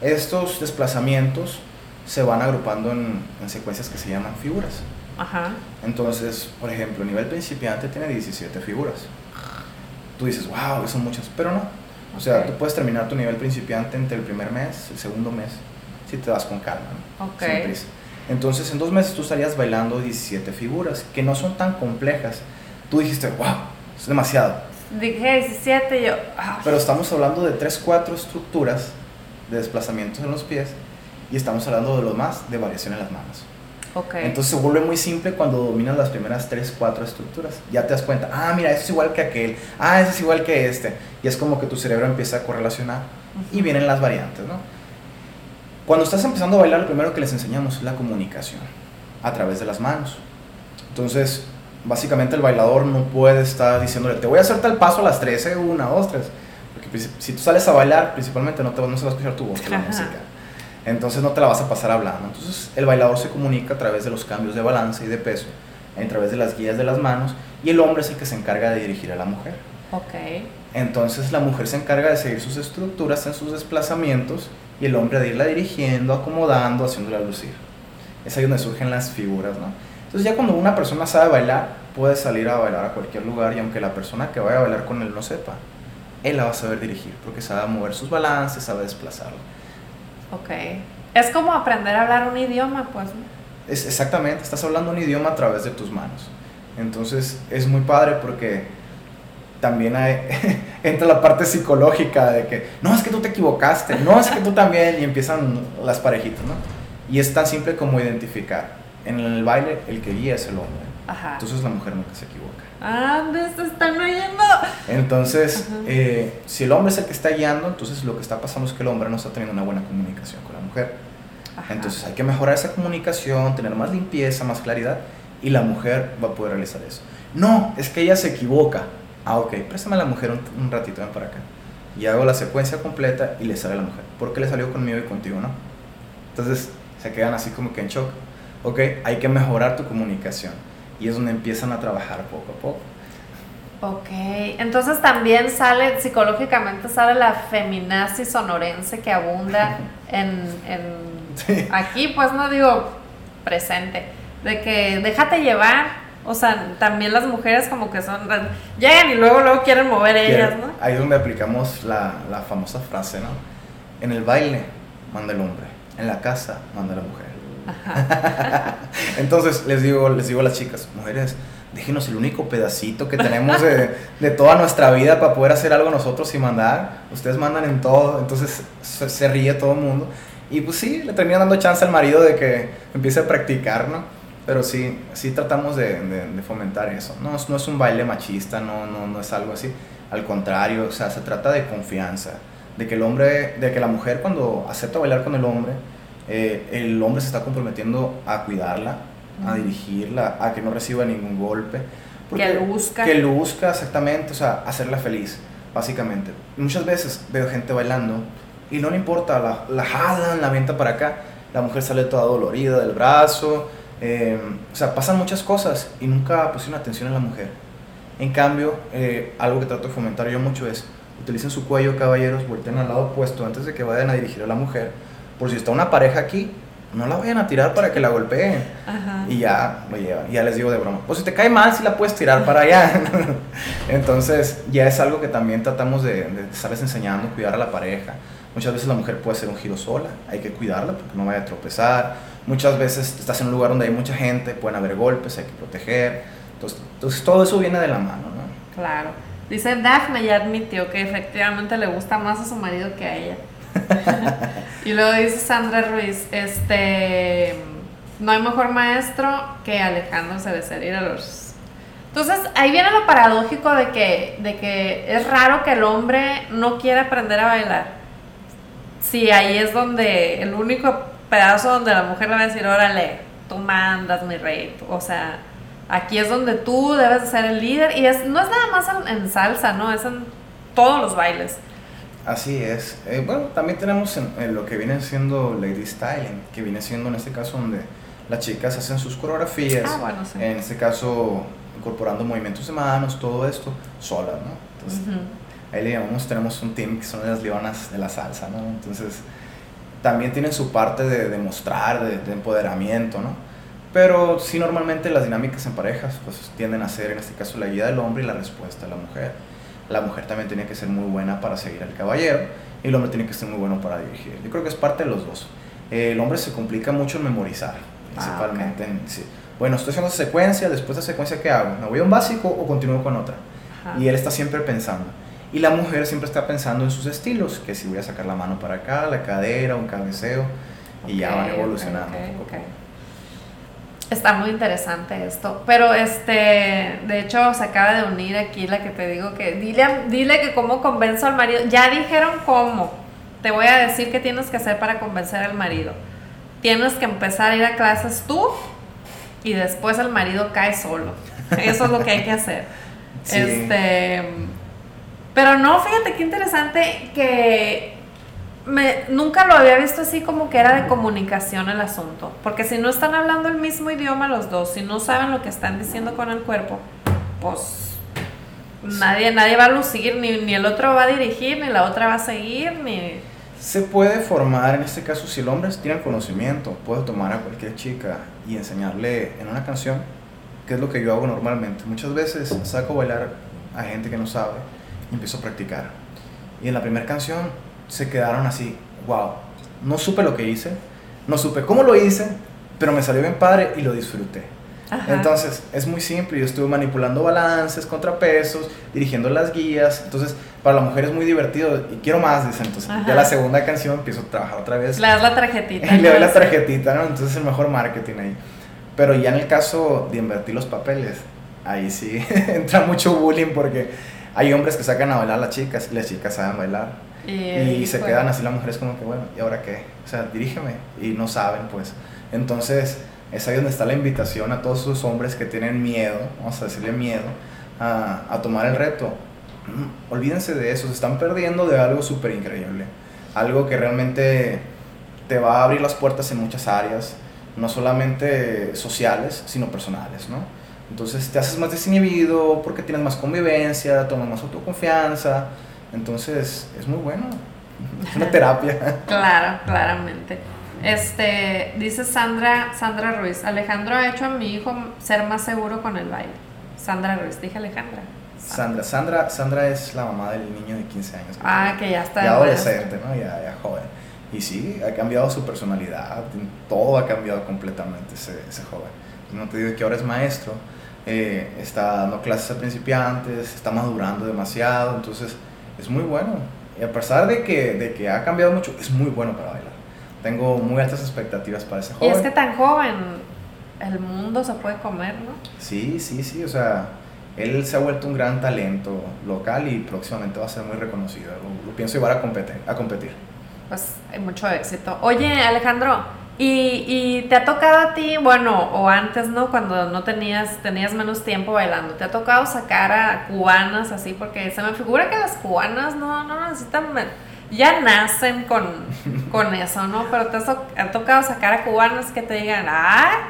Estos desplazamientos se van agrupando en, en secuencias que se llaman figuras. Ajá. Entonces, por ejemplo, el nivel principiante tiene 17 figuras. Tú dices, wow, son muchas, pero no. O sea, okay. tú puedes terminar tu nivel principiante entre el primer mes, el segundo mes, si te das con calma, ¿no? okay. sin prisa. Entonces, en dos meses tú estarías bailando 17 figuras, que no son tan complejas. Tú dijiste, wow, es demasiado. Dije 17 yo... Ah. Pero estamos hablando de 3, 4 estructuras de desplazamientos en los pies y estamos hablando de lo más de variación en las manos. Okay. Entonces se vuelve muy simple cuando dominas las primeras tres, cuatro estructuras. Ya te das cuenta, ah, mira, eso es igual que aquel, ah, eso es igual que este. Y es como que tu cerebro empieza a correlacionar y vienen las variantes, ¿no? Cuando estás empezando a bailar, lo primero que les enseñamos es la comunicación a través de las manos. Entonces, básicamente el bailador no puede estar diciéndole, te voy a hacer tal paso a las 13, una, dos, tres. Porque si tú sales a bailar, principalmente no, te, no se va a escuchar tu voz, la música. Entonces no te la vas a pasar hablando. Entonces el bailador se comunica a través de los cambios de balance y de peso, a través de las guías de las manos, y el hombre es el que se encarga de dirigir a la mujer. Ok. Entonces la mujer se encarga de seguir sus estructuras en sus desplazamientos y el hombre de irla dirigiendo, acomodando, haciéndola lucir. Es ahí donde surgen las figuras, ¿no? Entonces ya cuando una persona sabe bailar, puede salir a bailar a cualquier lugar y aunque la persona que vaya a bailar con él no sepa, él la va a saber dirigir porque sabe mover sus balances, sabe desplazarlo. Ok. Es como aprender a hablar un idioma, pues. Es, exactamente, estás hablando un idioma a través de tus manos. Entonces es muy padre porque también hay, entra la parte psicológica de que, no, es que tú te equivocaste, no, es que tú también, y empiezan las parejitas, ¿no? Y es tan simple como identificar. En el baile, el que guía es el hombre. Ajá. Entonces la mujer nunca se equivoca. Ah, se están oyendo. Entonces, eh, si el hombre es el que está guiando, entonces lo que está pasando es que el hombre no está teniendo una buena comunicación con la mujer. Entonces hay que mejorar esa comunicación, tener más limpieza, más claridad, y la mujer va a poder realizar eso. No, es que ella se equivoca. Ah, ok, préstame a la mujer un, ratito, ven para acá. Y hago la secuencia completa y le sale a la mujer. ¿Por qué le salió conmigo y contigo no? Entonces se quedan así como que en shock. Ok, hay que mejorar tu comunicación. Y es donde empiezan a trabajar poco a poco. Ok, entonces también sale, psicológicamente sale la feminazi sonorense que abunda en, en aquí, pues no digo presente, de que déjate llevar, o sea, también las mujeres como que son, llegan y luego luego quieren mover ellas, ¿no? Ahí es donde aplicamos la, la famosa frase, ¿no? En el baile manda el hombre, en la casa manda la mujer. Entonces les digo, les digo a las chicas, mujeres, déjenos el único pedacito que tenemos de, toda nuestra vida para poder hacer algo nosotros y mandar. Ustedes mandan en todo, entonces se, ríe todo el mundo. Y pues sí, le terminan dando chance al marido de que empiece a practicar. Pero sí, sí tratamos de, de, fomentar eso. No, no es un baile machista, no, no, no es algo así. Al contrario, o sea, se trata de confianza. De que el hombre, de que la mujer cuando acepta bailar con el hombre, eh, el hombre se está comprometiendo a cuidarla, a dirigirla, a que no reciba ningún golpe. que lo busca. Que lo busca, exactamente, o sea, hacerla feliz, básicamente. Muchas veces veo gente bailando y no le importa, la, la jalan, la venta para acá, la mujer sale toda dolorida del brazo, eh, o sea, pasan muchas cosas y nunca pusieron atención en la mujer. En cambio, eh, algo que trato de fomentar yo mucho es, utilicen su cuello, caballeros, volteen al lado opuesto antes de que vayan a dirigir a la mujer, por si está una pareja aquí, no la vayan a tirar para que la golpeen. Y ya lo llevan. ya les digo de broma, pues si te cae mal, si la puedes tirar para allá. Entonces, ya es algo que también tratamos de, de estarles enseñando, cuidar a la pareja. Muchas veces la mujer puede hacer un giro sola, hay que cuidarla porque no vaya a tropezar. Muchas veces estás en un lugar donde hay mucha gente, pueden haber golpes, hay que proteger. Entonces, entonces todo eso viene de la mano, ¿no? Claro. Dice Daphne ya admitió que efectivamente le gusta más a su marido que a ella. y luego dice Sandra Ruiz, este, no hay mejor maestro que alejándose de ser los Entonces, ahí viene lo paradójico de que, de que es raro que el hombre no quiera aprender a bailar. Sí, ahí es donde el único pedazo donde la mujer le va a decir, órale, tú mandas mi rey. O sea, aquí es donde tú debes ser el líder. Y es, no es nada más en salsa, ¿no? Es en todos los bailes. Así es. Eh, bueno, también tenemos en, lo que viene siendo Lady Styling, que viene siendo en este caso donde las chicas hacen sus coreografías, ah, bueno, en este caso incorporando movimientos de manos, todo esto, solas, ¿no? Entonces, ahí le llamamos, tenemos un team que son las leonas de la salsa, ¿no? Entonces, también tienen su parte de demostrar, de, de empoderamiento, ¿no? Pero sí, normalmente las dinámicas en parejas, pues tienden a ser, en este caso, la guía del hombre y la respuesta de la mujer la mujer también tiene que ser muy buena para seguir al caballero y el hombre tiene que ser muy bueno para dirigir. Yo creo que es parte de los dos. el hombre se complica mucho en memorizar, ah, principalmente. Bueno, estoy haciendo secuencia, después de secuencia, ¿qué hago? ¿Me voy a un básico o continúo con otra? Y él está siempre pensando. Y la mujer siempre está pensando en sus estilos, que si voy a sacar la mano para acá, la cadera, un cabeceo, y ya van evolucionando. Está muy interesante esto. Pero este, de hecho, se acaba de unir aquí la que te digo que dile, dile que cómo convenzo al marido. Ya dijeron cómo. Te voy a decir qué tienes que hacer para convencer al marido. Tienes que empezar a ir a clases tú y después el marido cae solo. Eso es lo que hay que hacer. Este, pero no, fíjate qué interesante que nunca lo había visto así como que era de comunicación el asunto. Porque si no están hablando el mismo idioma los dos, si no saben lo que están diciendo con el cuerpo, pues nadie, nadie va a lucir, ni, ni el otro va a dirigir, ni la otra va a seguir, ni... Se puede formar, en este caso, si el hombre tiene conocimiento, puede tomar a cualquier chica y enseñarle en una canción, que es lo que yo hago normalmente. Muchas veces saco a bailar a gente que no sabe y empiezo a practicar. Y en la primera canción se quedaron así, wow, no supe lo que hice, no supe cómo lo hice, pero me salió bien padre y lo disfruté. Entonces, es muy simple, yo estuve manipulando balances, contrapesos, dirigiendo las guías, entonces para la mujer es muy divertido y quiero más, dicen, entonces ya la segunda canción empiezo a trabajar otra vez. Le das la tarjetita. Le doy la tarjetita, ¿no? Entonces es el mejor marketing ahí. Pero ya en el caso de invertir los papeles, ahí sí entra mucho bullying porque hay hombres que sacan a bailar a las chicas y las chicas saben bailar. Y, se quedan así las mujeres como que, bueno, ¿y ahora qué? O sea, dirígeme. Y no saben, pues. Entonces, es ahí donde está la invitación a todos esos hombres que tienen miedo, vamos a decirle miedo, a, a tomar el reto. Mm, olvídense de eso, se están perdiendo de algo súper increíble. Algo que realmente te va a abrir las puertas en muchas áreas, no solamente sociales, sino personales, ¿no? Entonces te haces más desinhibido porque tienes más convivencia, tomas más autoconfianza, entonces, es muy bueno. Es una terapia. claro, claramente. Este, dice Sandra, Sandra Ruiz, Alejandro ha hecho a mi hijo ser más seguro con el baile. Sandra Ruiz, dije Alejandra. Sandra, Sandra, Sandra es la mamá del niño de 15 años. Ah, que ya está. Ya adolescente, ¿no? Ya, ya joven. Y sí, ha cambiado su personalidad, todo ha cambiado completamente ese, ese joven. No te digo que ahora es maestro, eh, está dando clases a principiantes, está madurando demasiado, entonces es muy bueno. Y a pesar de que, de que ha cambiado mucho, es muy bueno para bailar. Tengo muy altas expectativas para ese joven. Y es que tan joven, el mundo se puede comer, ¿no? Sí, sí, sí, o sea, él se ha vuelto un gran talento local y próximamente va a ser muy reconocido. Lo, pienso llevar a competir, a competir. Pues hay mucho éxito. Oye, Alejandro, y, y, te ha tocado a ti, bueno, o antes, ¿no? Cuando no tenías, tenías menos tiempo bailando, ¿te ha tocado sacar a cubanas así? Porque se me figura que las cubanas no, no necesitan, ya nacen con, con eso, ¿no? Pero te ha tocado sacar a cubanas que te digan, ah,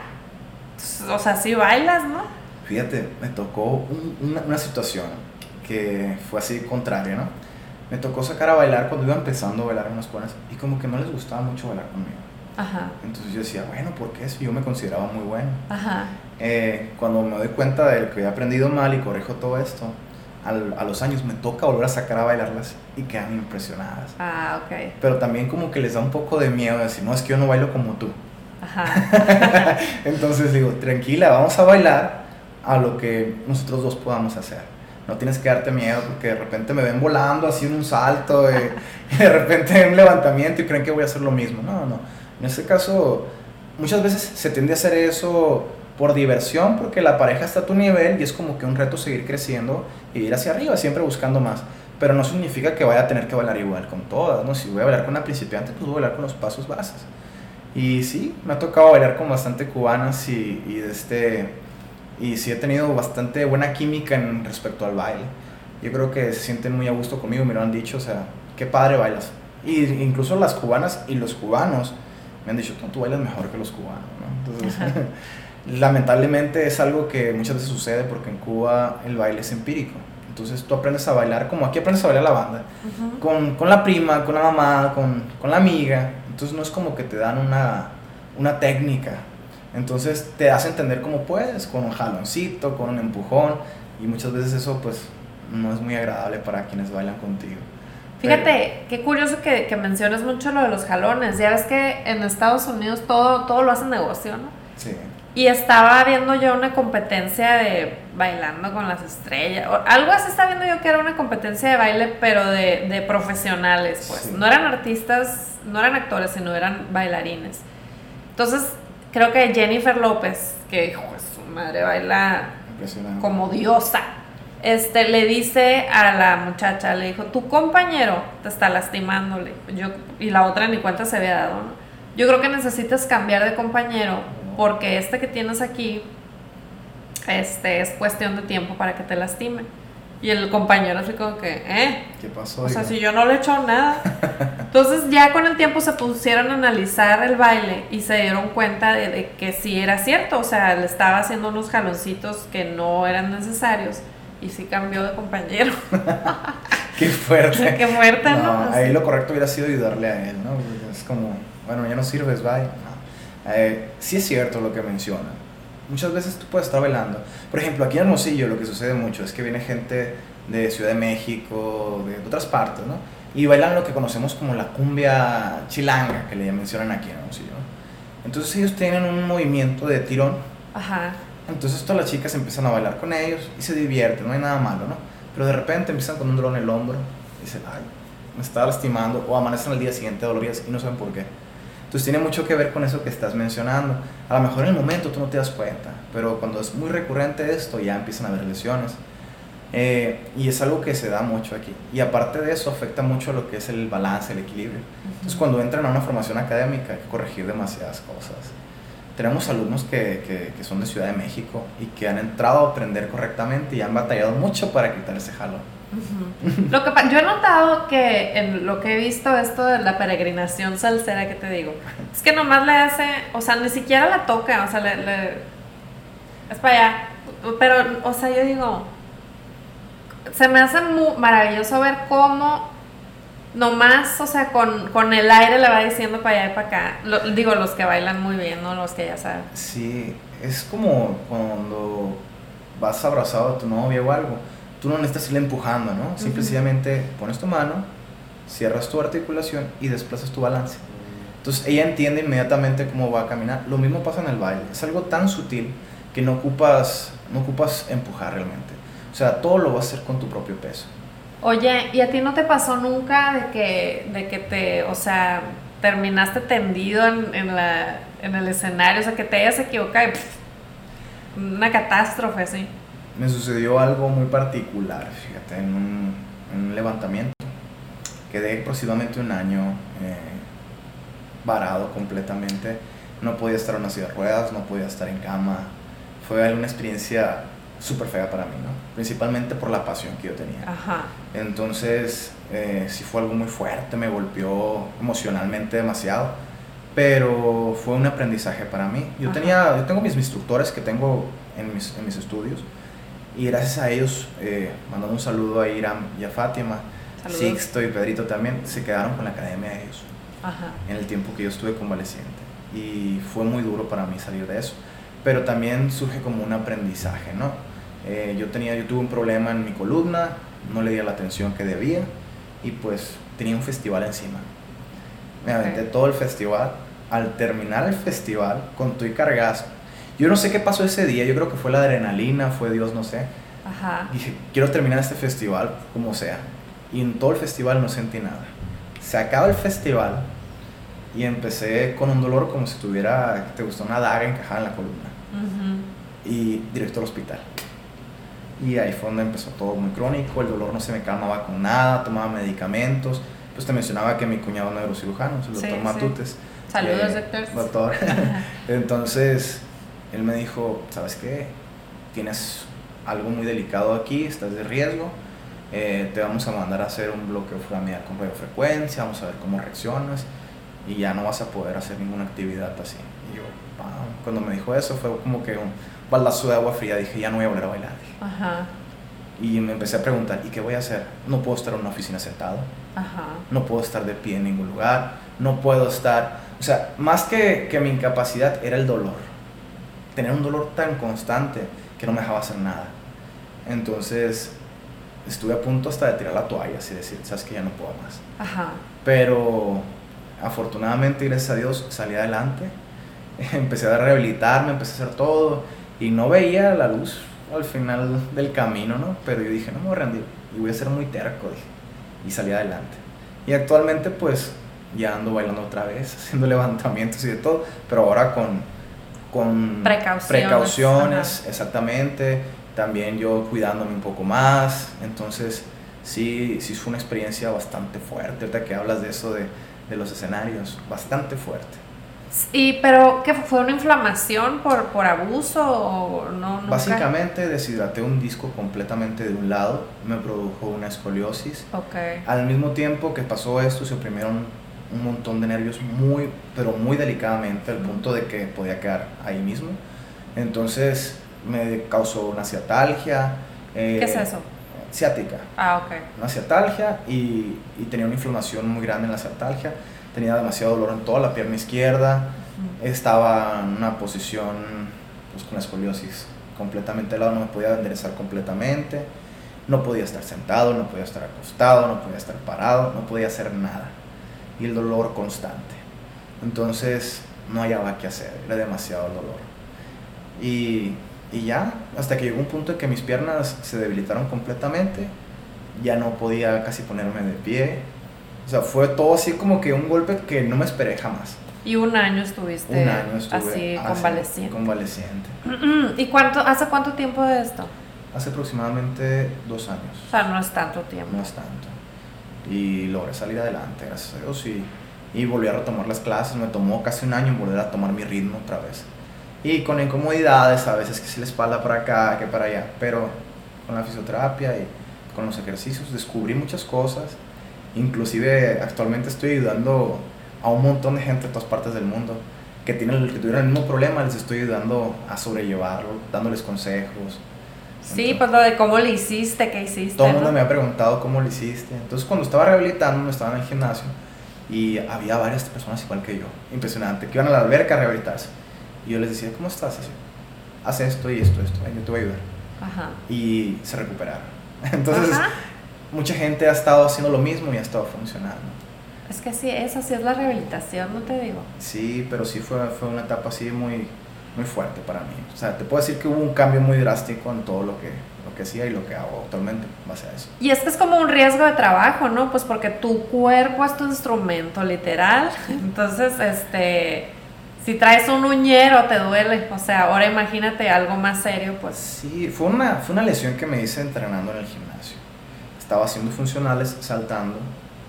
o sea, sí bailas, ¿no? Fíjate, me tocó una, una situación que fue así contraria, ¿no? Me tocó sacar a bailar cuando iba empezando a bailar unas cubanas y como que no les gustaba mucho bailar conmigo. Entonces yo decía, bueno, ¿por qué eso? Yo me consideraba muy bueno. Eh, cuando me doy cuenta de que he aprendido mal y corrijo todo esto, a los años me toca volver a sacar a bailarlas y quedan impresionadas. Ah, ok. Pero también como que les da un poco de miedo decir, no, es que yo no bailo como tú. Entonces digo, tranquila, vamos a bailar a lo que nosotros dos podamos hacer. No tienes que darte miedo porque de repente me ven volando así en un salto, y de repente en un levantamiento y creen que voy a hacer lo mismo. No, no en este caso, muchas veces se tiende a hacer eso por diversión, porque la pareja está a tu nivel y es como que un reto seguir creciendo y ir hacia arriba, siempre buscando más. Pero no significa que vaya a tener que bailar igual con todas, ¿no? Si voy a bailar con una principiante, pues voy a bailar con los pasos bases. Y sí, me ha tocado bailar con bastante cubanas y, y, este, y sí he tenido bastante buena química en respecto al baile. Yo creo que se sienten muy a gusto conmigo, me lo han dicho, o sea, qué padre bailas. Y incluso las cubanas y los cubanos me han dicho, tú bailas mejor que los cubanos, ¿no? Entonces, lamentablemente es algo que muchas veces sucede porque en Cuba el baile es empírico. Entonces tú aprendes a bailar como aquí aprendes a bailar la banda, con, con, la prima, con la mamá, con, con, la amiga. Entonces no es como que te dan una, una técnica. Entonces te hace entender cómo puedes, con un jaloncito, con un empujón. Y muchas veces eso pues no es muy agradable para quienes bailan contigo. Fíjate, qué curioso que, que, mencionas mucho lo de los jalones. Ya ves que en Estados Unidos todo, todo lo hacen negocio, ¿no? Sí. Y estaba viendo yo una competencia de bailando con las estrellas. algo así estaba viendo yo que era una competencia de baile, pero de, de profesionales, pues. No eran artistas, no eran actores, sino eran bailarines. Entonces, creo que Jennifer López, que hijo de su madre baila como diosa, este, le dice a la muchacha, le dijo, tu compañero te está lastimando, le dijo. yo, y la otra ni cuenta se había dado, ¿no? Yo creo que necesitas cambiar de compañero porque este que tienes aquí, este, es cuestión de tiempo para que te lastime. Y el compañero así como que, ¿eh? ¿Qué pasó? O sea, si yo no le he hecho nada. Entonces ya con el tiempo se pusieron a analizar el baile y se dieron cuenta de, de que sí era cierto. O sea, le estaba haciendo unos jaloncitos que no eran necesarios y sí cambió de compañero. Qué fuerte. Qué fuerte, ¿no? No, ahí lo correcto hubiera sido ayudarle a él, ¿no? Es como, bueno, ya no sirves, bye. No. Eh, sí es cierto lo que menciona. Muchas veces tú puedes estar bailando. Por ejemplo, aquí en Hermosillo lo que sucede mucho es que viene gente de Ciudad de México, de otras partes, ¿no? Y bailan lo que conocemos como la cumbia chilanga, que le mencionan aquí en Hermosillo. ¿no? Entonces ellos tienen un movimiento de tirón. Ajá. Entonces todas las chicas empiezan a bailar con ellos y se divierten, no hay nada malo, ¿no? Pero de repente empiezan con un dolor en el hombro y dicen, ay, me está lastimando, o amanecen al día siguiente doloridas y no saben por qué. Entonces tiene mucho que ver con eso que estás mencionando. A lo mejor en el momento tú no te das cuenta, pero cuando es muy recurrente esto ya empiezan a haber lesiones. Eh, y es algo que se da mucho aquí. Y aparte de eso afecta mucho lo que es el balance, el equilibrio. Entonces cuando entran a una formación académica hay que corregir demasiadas cosas. Tenemos alumnos que, que, que son de Ciudad de México y que han entrado a aprender correctamente y han batallado mucho para quitar ese. Ujú. Lo que yo he notado que en lo que he visto esto de la peregrinación salsera que te digo, es que nomás le hace, o sea, ni siquiera la toca, o sea, le, le- es para allá. Pero, o sea, yo digo, se me hace muy maravilloso ver cómo nomás, o sea, con, con el aire le va diciendo para allá y para acá. Lo- digo, los que bailan muy bien, ¿no? Los que ya saben. Sí, es como cuando vas abrazado a tu novia o algo. Tú no necesitas irle empujando, ¿no? Simplemente pones tu mano, cierras tu articulación y desplazas tu balance. Entonces ella entiende inmediatamente cómo va a caminar. Lo mismo pasa en el baile. Es algo tan sutil que no ocupas, no ocupas empujar realmente. O sea, todo lo vas a hacer con tu propio peso. Oye, ¿y a ti no te pasó nunca de que, de que te, o sea, terminaste tendido en, la, en el escenario, o sea, que te hayas equivocado y pff, una catástrofe, así? me sucedió algo muy particular, fíjate, en un, en un levantamiento. Quedé aproximadamente un año eh, varado completamente. No podía estar en una silla de ruedas, no podía estar en cama. Fue una experiencia súper fea para mí, ¿no? Principalmente por la pasión que yo tenía. Ajá. Entonces, eh, sí fue algo muy fuerte, me golpeó emocionalmente demasiado, pero fue un aprendizaje para mí. Yo, Ajá. tenía, yo tengo mis instructores que tengo en mis, en mis estudios y gracias a ellos, eh, mandando un saludo a Iram y a Fátima, Saludos. Sixto y Pedrito también, se quedaron con la academia de ellos Ajá. en el tiempo que yo estuve convaleciente. Y fue muy duro para mí salir de eso. Pero también surge como un aprendizaje, ¿no? Eh, yo, tenía, yo tuve un problema en mi columna, no le di la atención que debía y pues tenía un festival encima. Me Ok. aventé todo el festival. Al terminar el festival, con tu y cargazo, yo no sé qué pasó ese día, yo creo que fue la adrenalina, fue Dios, no sé. Ajá. Dije, quiero terminar este festival como sea. Y en todo el festival no sentí nada. Se acaba el festival y empecé con un dolor como si tuviera, te gustó una daga encajada en la columna. Y directo al hospital. Y ahí fue donde empezó todo muy crónico, el dolor no se me calmaba con nada, tomaba medicamentos. Pues te mencionaba que mi cuñado es neurocirujano, el doctor sí. Matutes. Saludos, Eh, doctor. Doctor. Entonces, él me dijo, ¿sabes qué? Tienes algo muy delicado aquí, estás de riesgo. eh, te vamos a mandar a hacer un bloqueo familiar con radiofrecuencia, vamos a ver cómo reaccionas y ya no vas a poder hacer ninguna actividad así. Y yo, cuando me dijo eso fue como que un baldazo de agua fría, dije, ya no voy a volver a bailar. Ajá. Y me empecé a preguntar, ¿y qué voy a hacer? No puedo estar en una oficina sentado, Ajá. no puedo estar de pie en ningún lugar, no puedo estar, o sea, más que, que mi incapacidad era el dolor, tener un dolor tan constante que no me dejaba hacer nada. Entonces estuve a punto hasta de tirar la toalla, así decir, sabes que ya no puedo más. Ajá. Pero afortunadamente, gracias a Dios, salí adelante, empecé a rehabilitarme, empecé a hacer todo y no veía la luz al final del camino, ¿no? Pero yo dije, no me voy a rendir y voy a ser muy terco, dije, y salí adelante. Y actualmente pues ya ando bailando otra vez, haciendo levantamientos y de todo, pero ahora con, con Precauciones, precauciones, exactamente. También yo cuidándome un poco más. Entonces, sí, sí fue una experiencia bastante fuerte. Ahorita que hablas de eso de, de los escenarios, bastante fuerte. Y, pero, ¿qué fue una inflamación por, por abuso o no? nunca? Básicamente deshidraté un disco completamente de un lado, me produjo una escoliosis. Ok. Al mismo tiempo que pasó esto, se oprimieron un montón de nervios muy, pero muy delicadamente, al punto de que podía quedar ahí mismo. Entonces me causó una ciatalgia. eh, ¿Qué es eso? Ciática. Ah, ok. Una ciatalgia y, y tenía una inflamación muy grande en la ciatalgia. Tenía demasiado dolor en toda la pierna izquierda. Estaba en una posición pues, con escoliosis completamente de lado, no me podía enderezar completamente. No podía estar sentado, no podía estar acostado, no podía estar parado, no podía hacer nada. Y el dolor constante. Entonces no hallaba qué hacer, era demasiado el dolor. Y, y ya, hasta que llegó un punto en que mis piernas se debilitaron completamente, ya no podía casi ponerme de pie. O sea, fue todo así como que un golpe que no me esperé jamás. Y un año estuviste Un año estuve así convaleciente. convaleciente. ¿Y cuánto, hace cuánto tiempo de esto? Hace aproximadamente dos años. O sea, no es tanto tiempo. No es tanto. Y logré salir adelante, gracias a Dios. Y, y volví a retomar las clases. Me tomó casi un año en volver a tomar mi ritmo otra vez. Y con incomodidades, a veces que si la espalda para acá, que para allá. Pero con la fisioterapia y con los ejercicios descubrí muchas cosas. Inclusive actualmente estoy ayudando a un montón de gente de todas partes del mundo que, tienen, que tuvieron el mismo problema. Les estoy ayudando a sobrellevarlo, dándoles consejos. Sí, pues lo de cómo le hiciste, qué hiciste. Todo el mundo ¿no? me ha preguntado cómo lo hiciste. Entonces, cuando estaba rehabilitando, estaba en el gimnasio y había varias personas igual que yo, impresionante, que iban a la alberca a rehabilitarse. Y yo les decía, ¿cómo estás? Así, haz esto y esto, esto, yo te voy a ayudar. Ajá. Y se recuperaron. Entonces, Ajá. Mucha gente ha estado haciendo lo mismo y ha estado funcionando. Es que sí, esa sí es la rehabilitación, no te digo. Sí, pero sí fue, fue una etapa así muy, muy fuerte para mí. O sea, te puedo decir que hubo un cambio muy drástico en todo lo que, lo que hacía y lo que hago actualmente en base a eso. Y es que es como un riesgo de trabajo, ¿no? Pues porque tu cuerpo es tu instrumento, literal. Entonces, este, si traes un uñero te duele. O sea, ahora imagínate algo más serio, pues. Sí, fue una, fue una lesión que me hice entrenando en el gimnasio. Estaba haciendo funcionales, saltando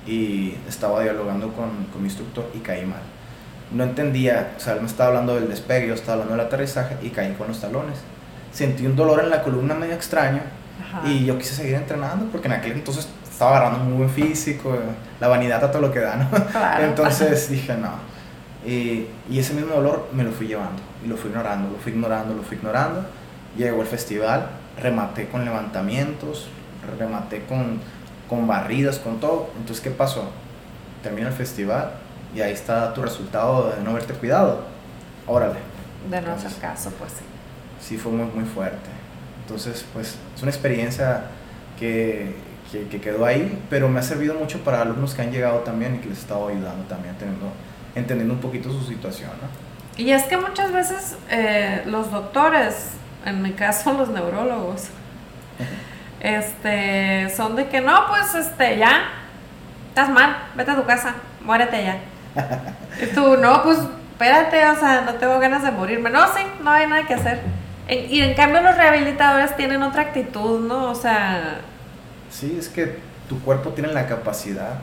y estaba dialogando con, con mi instructor y caí mal. No entendía, o sea, él me estaba hablando del despegue, yo estaba hablando del aterrizaje y caí con los talones. Sentí un dolor en la columna medio extraño Ajá. y yo quise seguir entrenando porque en aquel entonces estaba agarrando un muy buen físico, la vanidad a todo lo que da, ¿no? Claro. Entonces dije, no. Y, y ese mismo dolor me lo fui llevando y lo fui ignorando, lo fui ignorando, lo fui ignorando. Llegó el festival, rematé con levantamientos, rematé con, con barridas, con todo. Entonces, ¿qué pasó? Termina el festival y ahí está tu resultado de no haberte cuidado. Órale. De no hacer caso, pues sí. sí fue muy, muy fuerte. Entonces, pues es una experiencia que, que, que quedó ahí, pero me ha servido mucho para alumnos que han llegado también y que les he estado ayudando también, teniendo, entendiendo un poquito su situación. ¿no? Y es que muchas veces eh, los doctores, en mi caso los neurólogos, este, son de que no, pues este, ya, estás mal, vete a tu casa, muérete ya. Y tú, no, pues espérate, o sea, no tengo ganas de morirme. No, sí, no hay nada que hacer. En- y en cambio los rehabilitadores tienen otra actitud, ¿no? O sea, Sí, es que tu cuerpo tiene la capacidad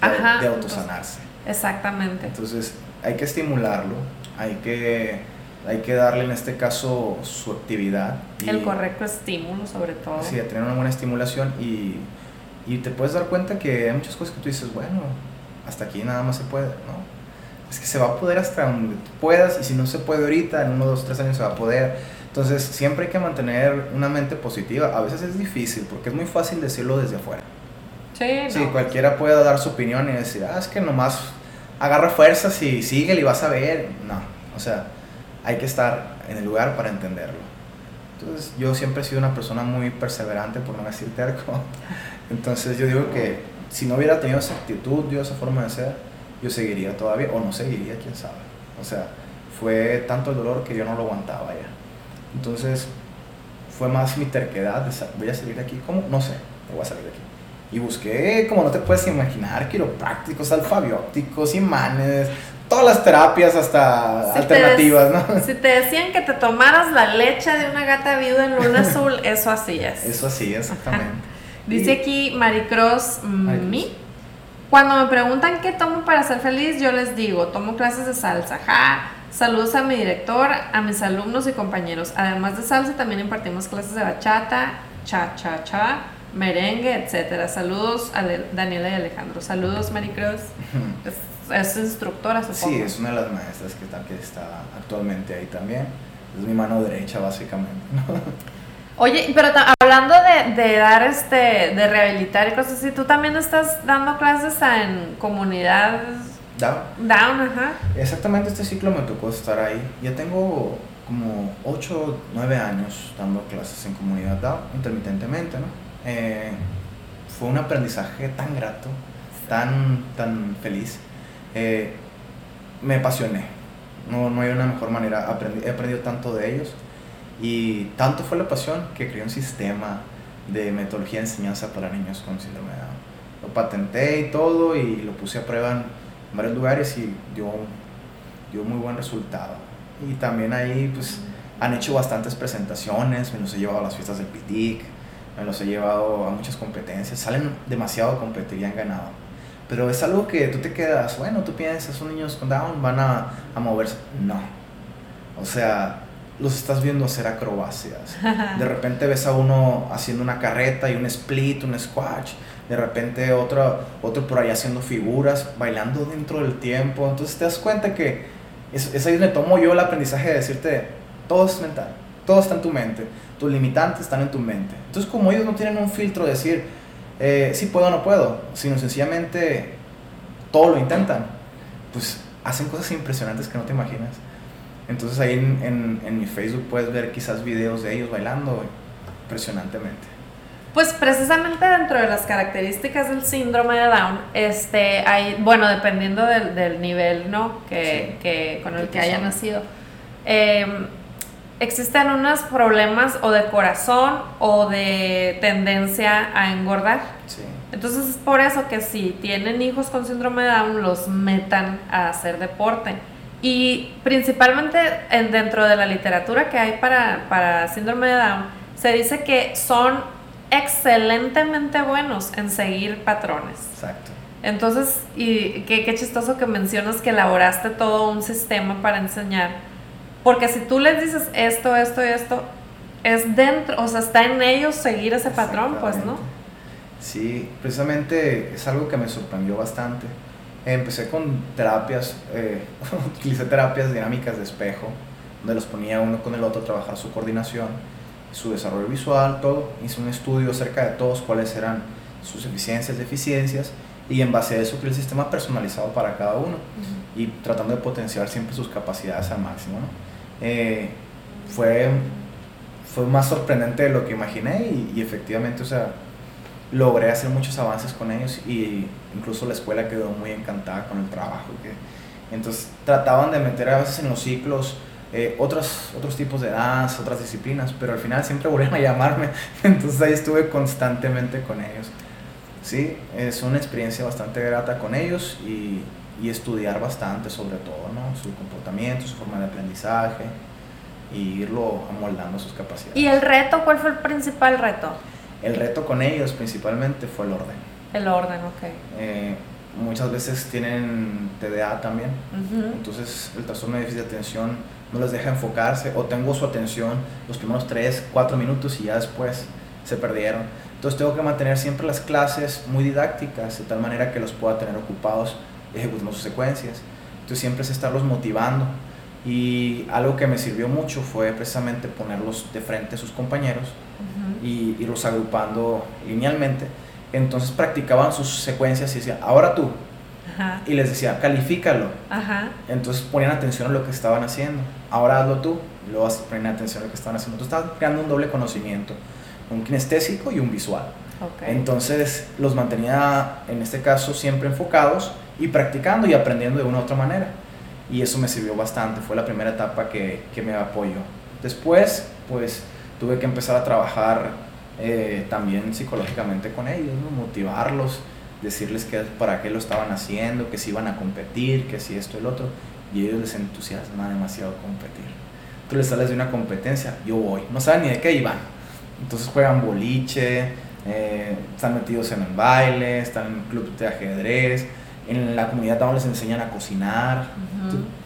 de, Ajá, de autosanarse. exactamente. Entonces, hay que estimularlo, hay que, hay que darle en este caso su actividad. y- El correcto estímulo, sobre todo. Sí, a tener una buena estimulación y, y te puedes dar cuenta que hay muchas cosas que tú dices, bueno, hasta aquí nada más se puede, ¿no? Es que se va a poder hasta donde tú puedas y si no se puede ahorita, en uno, dos, tres años se va a poder. Entonces siempre hay que mantener una mente positiva. A veces es difícil porque es muy fácil decirlo desde afuera. Sí, Sí, no. cualquiera puede dar su opinión y decir, ah, es que nomás agarra fuerzas y sigue y vas a ver. No, o sea, hay que estar en el lugar para entenderlo. Entonces, yo siempre he sido una persona muy perseverante, por no decir terco. Entonces, yo digo que si no hubiera tenido esa actitud, yo esa forma de ser, yo seguiría todavía, o no seguiría, quién sabe. O sea, fue tanto el dolor que yo no lo aguantaba ya. Entonces, fue más mi terquedad de, voy a salir de aquí, ¿cómo? No sé, pero voy a salir de aquí. Y busqué, como no te puedes imaginar, quiroprácticos, alfabióticos, imanes, todas las terapias hasta alternativas, ¿no? Si te decían que te tomaras la leche de una gata viuda en luna azul, eso así es. Eso así, exactamente. Dice aquí Maricross Mi. Cuando me preguntan qué tomo para ser feliz, yo les digo, tomo clases de salsa. Ja. Saludos a mi director, a mis alumnos y compañeros. Además de salsa, también impartimos clases de bachata, cha cha cha, merengue, etcétera. Saludos a Daniela y Alejandro. Saludos, Maricross. Es, instructora, supongo. Sí, es una de las maestras que está, que está actualmente ahí también. Es mi mano derecha, básicamente. Oye, pero hablando de, de, dar este, de rehabilitar y cosas así, ¿tú también estás dando clases en comunidad Down? Down, ajá. Exactamente, este ciclo me tocó estar ahí. Ya tengo como 8, 9 años dando clases en comunidad Down, intermitentemente, ¿no? Eh, fue un aprendizaje tan grato, tan, tan feliz. Eh, me apasioné. No, no hay una mejor manera. he aprendido tanto de ellos y tanto fue la pasión que creé un sistema de metodología de enseñanza para niños con síndrome de Down. Lo patenté y todo y lo puse a prueba en varios lugares y dio, dio muy buen resultado. Y también ahí pues han hecho bastantes presentaciones, me los he llevado a las fiestas del PITIC, me los he llevado a muchas competencias, salen demasiado a competir y han ganado. Pero es algo que tú te quedas, bueno, tú piensas, son niños con Down, van a, a moverse. No. O sea, los estás viendo hacer acrobacias. De repente ves a uno haciendo una carreta y un split, un squash. De repente otro, otro por ahí haciendo figuras, bailando dentro del tiempo. Entonces te das cuenta que es, es ahí donde tomo yo el aprendizaje de decirte, todo es mental, todo está en tu mente, tus limitantes están en tu mente. Entonces como ellos no tienen un filtro de decir, eh, sí puedo o no puedo, sino sencillamente todo lo intentan, pues hacen cosas impresionantes que no te imaginas. Entonces ahí en, en, mi Facebook puedes ver quizás videos de ellos bailando impresionantemente. Pues precisamente dentro de las características del síndrome de Down, este, hay, bueno, dependiendo del, del nivel, ¿no? Que, que con el que haya nacido, em, existen unos problemas o de corazón o de tendencia a engordar. Sí. Entonces es por eso que si tienen hijos con síndrome de Down, los metan a hacer deporte. Y principalmente en, dentro de la literatura que hay para, para síndrome de Down, se dice que son excelentemente buenos en seguir patrones. Exacto. Entonces, y qué, qué chistoso que mencionas que elaboraste todo un sistema para enseñar. Porque si tú les dices esto, esto y esto, es dentro, o sea, está en ellos seguir ese patrón, pues, ¿no? Sí, precisamente es algo que me sorprendió bastante empecé con terapias, eh, utilicé terapias dinámicas de espejo, donde los ponía uno con el otro a trabajar su coordinación, su desarrollo visual, todo. Hice un estudio acerca de todos cuáles eran sus eficiencias, deficiencias, y en base a eso creé el sistema personalizado para cada uno, y tratando de potenciar siempre sus capacidades al máximo. Eh, fue, fue más sorprendente de lo que imaginé y, y efectivamente, o sea, logré hacer muchos avances con ellos y incluso la escuela quedó muy encantada con el trabajo. Que, entonces trataban de meter a veces en los ciclos eh, otros, otros tipos de danza, otras disciplinas, pero al final siempre volvían a llamarme, entonces ahí estuve constantemente con ellos. Sí, es una experiencia bastante grata con ellos y, y estudiar bastante sobre todo, ¿no? su comportamiento, su forma de aprendizaje y irlo amoldando sus capacidades. ¿Y el reto? ¿Cuál fue el principal reto? El reto con ellos principalmente fue el orden. El orden, ok. Eh, muchas veces tienen TDA también, entonces el trastorno de déficit de atención no les deja enfocarse o tengo su atención los primeros 3, 4 minutos y ya después se perdieron. Entonces tengo que mantener siempre las clases muy didácticas de tal manera que los pueda tener ocupados ejecutando sus secuencias. Entonces siempre es estarlos motivando y algo que me sirvió mucho fue precisamente ponerlos de frente a sus compañeros y irlos agrupando linealmente. Entonces practicaban sus secuencias y decían, ahora tú. Y les decía, califícalo. Entonces ponían atención a lo que estaban haciendo. Ahora hazlo tú. Y luego ponían atención a lo que estaban haciendo. Entonces estaban creando un doble conocimiento, un kinestésico y un visual. Entonces los mantenía, en este caso, siempre enfocados y practicando y aprendiendo de una u otra manera. Y eso me sirvió bastante. Fue la primera etapa que, que me apoyó. Después, pues tuve que empezar a trabajar eh, también psicológicamente con ellos, motivarlos, decirles que para qué lo estaban haciendo, que si iban a competir, que si esto y otro, y ellos les entusiasma demasiado competir. Tú les sales de una competencia, yo voy, no saben ni de qué iban. Entonces juegan boliche, eh, están metidos en el baile, están en club de ajedrez, en la comunidad también les enseñan a cocinar,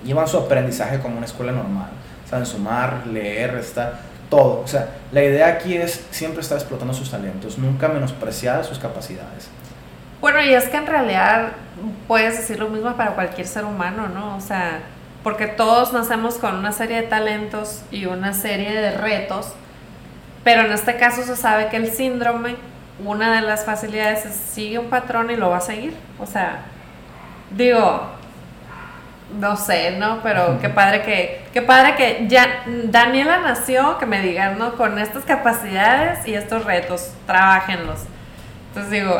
llevan su aprendizaje como una escuela normal, saben sumar, leer, restar, todo. O sea, la idea aquí es siempre estar explotando sus talentos, nunca menospreciar sus capacidades. Bueno, y es que en realidad puedes decir lo mismo para cualquier ser humano, ¿no? O sea, porque todos nacemos con una serie de talentos y una serie de retos, pero en este caso se sabe que el síndrome, una de las facilidades es sigue un patrón y lo va a seguir. O sea, digo, no sé, ¿no? Pero qué padre que, qué padre que ya Daniela nació, que me digan, ¿no? Con estas capacidades y estos retos, trabajenlos. Entonces digo,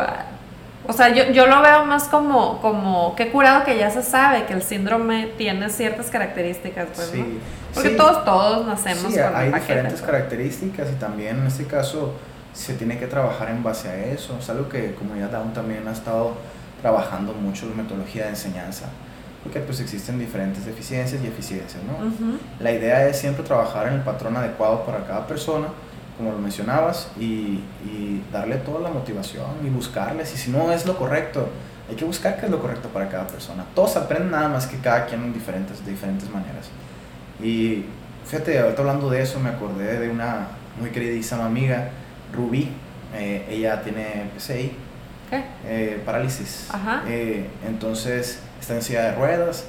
o sea, yo, yo lo veo más como, como, qué curado que ya se sabe que el síndrome tiene ciertas características, pues, sí, Porque todos, todos nacemos sí, hay diferentes características y también en este caso se tiene que trabajar en base a eso. Es algo que Comunidad Down también ha estado trabajando mucho en metodología de enseñanza, porque pues existen diferentes deficiencias y eficiencias, ¿no? La idea es siempre trabajar en el patrón adecuado para cada persona, como lo mencionabas, y, y, darle toda la motivación y buscarles, y si no es lo correcto, hay que buscar qué es lo correcto para cada persona. Todos aprenden nada más que cada quien en diferentes, de diferentes maneras. Y fíjate, ahorita hablando de eso, me acordé de una muy queridísima amiga, Rubí, eh, ella tiene PCI, eh, parálisis. Eh, entonces está en silla de ruedas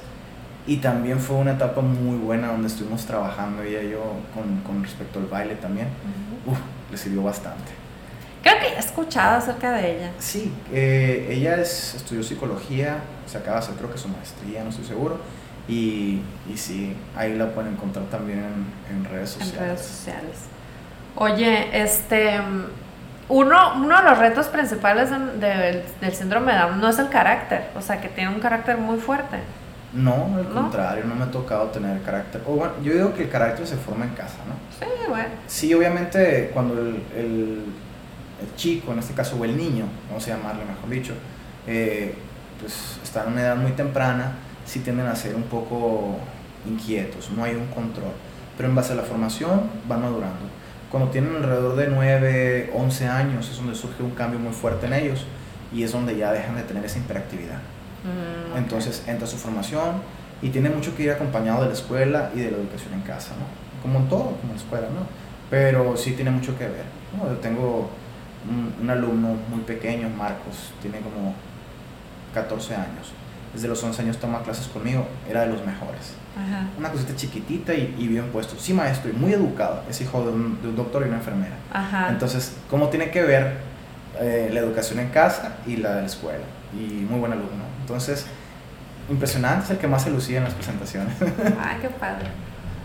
y también fue una etapa muy buena donde estuvimos trabajando ella y yo con, con respecto al baile también. le sirvió bastante. Creo que he escuchado acerca de ella. Sí, eh, ella es, estudió psicología, se acaba de hacer creo que su maestría, no estoy seguro. Y, y sí, ahí la pueden encontrar también en, en redes sociales. En redes sociales. Oye, este uno, uno de los retos principales del síndrome de Down no es el carácter, o sea, que tiene un carácter muy fuerte. No, al contrario, no me ha tocado tener carácter. O bueno, yo digo que el carácter se forma en casa, ¿no? Sí, bueno. Sí, obviamente cuando el, el, chico, en este caso, o el niño, vamos a llamarle mejor dicho, eh, pues está en una edad muy temprana, sí tienden a ser un poco inquietos, no hay un control. Pero en base a la formación van madurando cuando tienen alrededor de 9, 11 años es donde surge un cambio muy fuerte en ellos y es donde ya dejan de tener esa hiperactividad. Mm, Entonces entra su formación y tiene mucho que ir acompañado de la escuela y de la educación en casa, ¿no? Como en todo, como en la escuela, ¿no? Pero sí tiene mucho que ver. ¿no? Yo tengo un, un alumno muy pequeño, Marcos, tiene como 14 años. Desde los 11 años toma clases conmigo, era de los mejores una cosita chiquitita y, bien puesto. Sí, maestro, y muy educado. Es hijo de un, doctor y una enfermera. Entonces, ¿cómo tiene que ver eh, la educación en casa y la de la escuela? Y muy buen alumno. Entonces, impresionante, es el que más se lucía en las presentaciones. Ay, qué padre.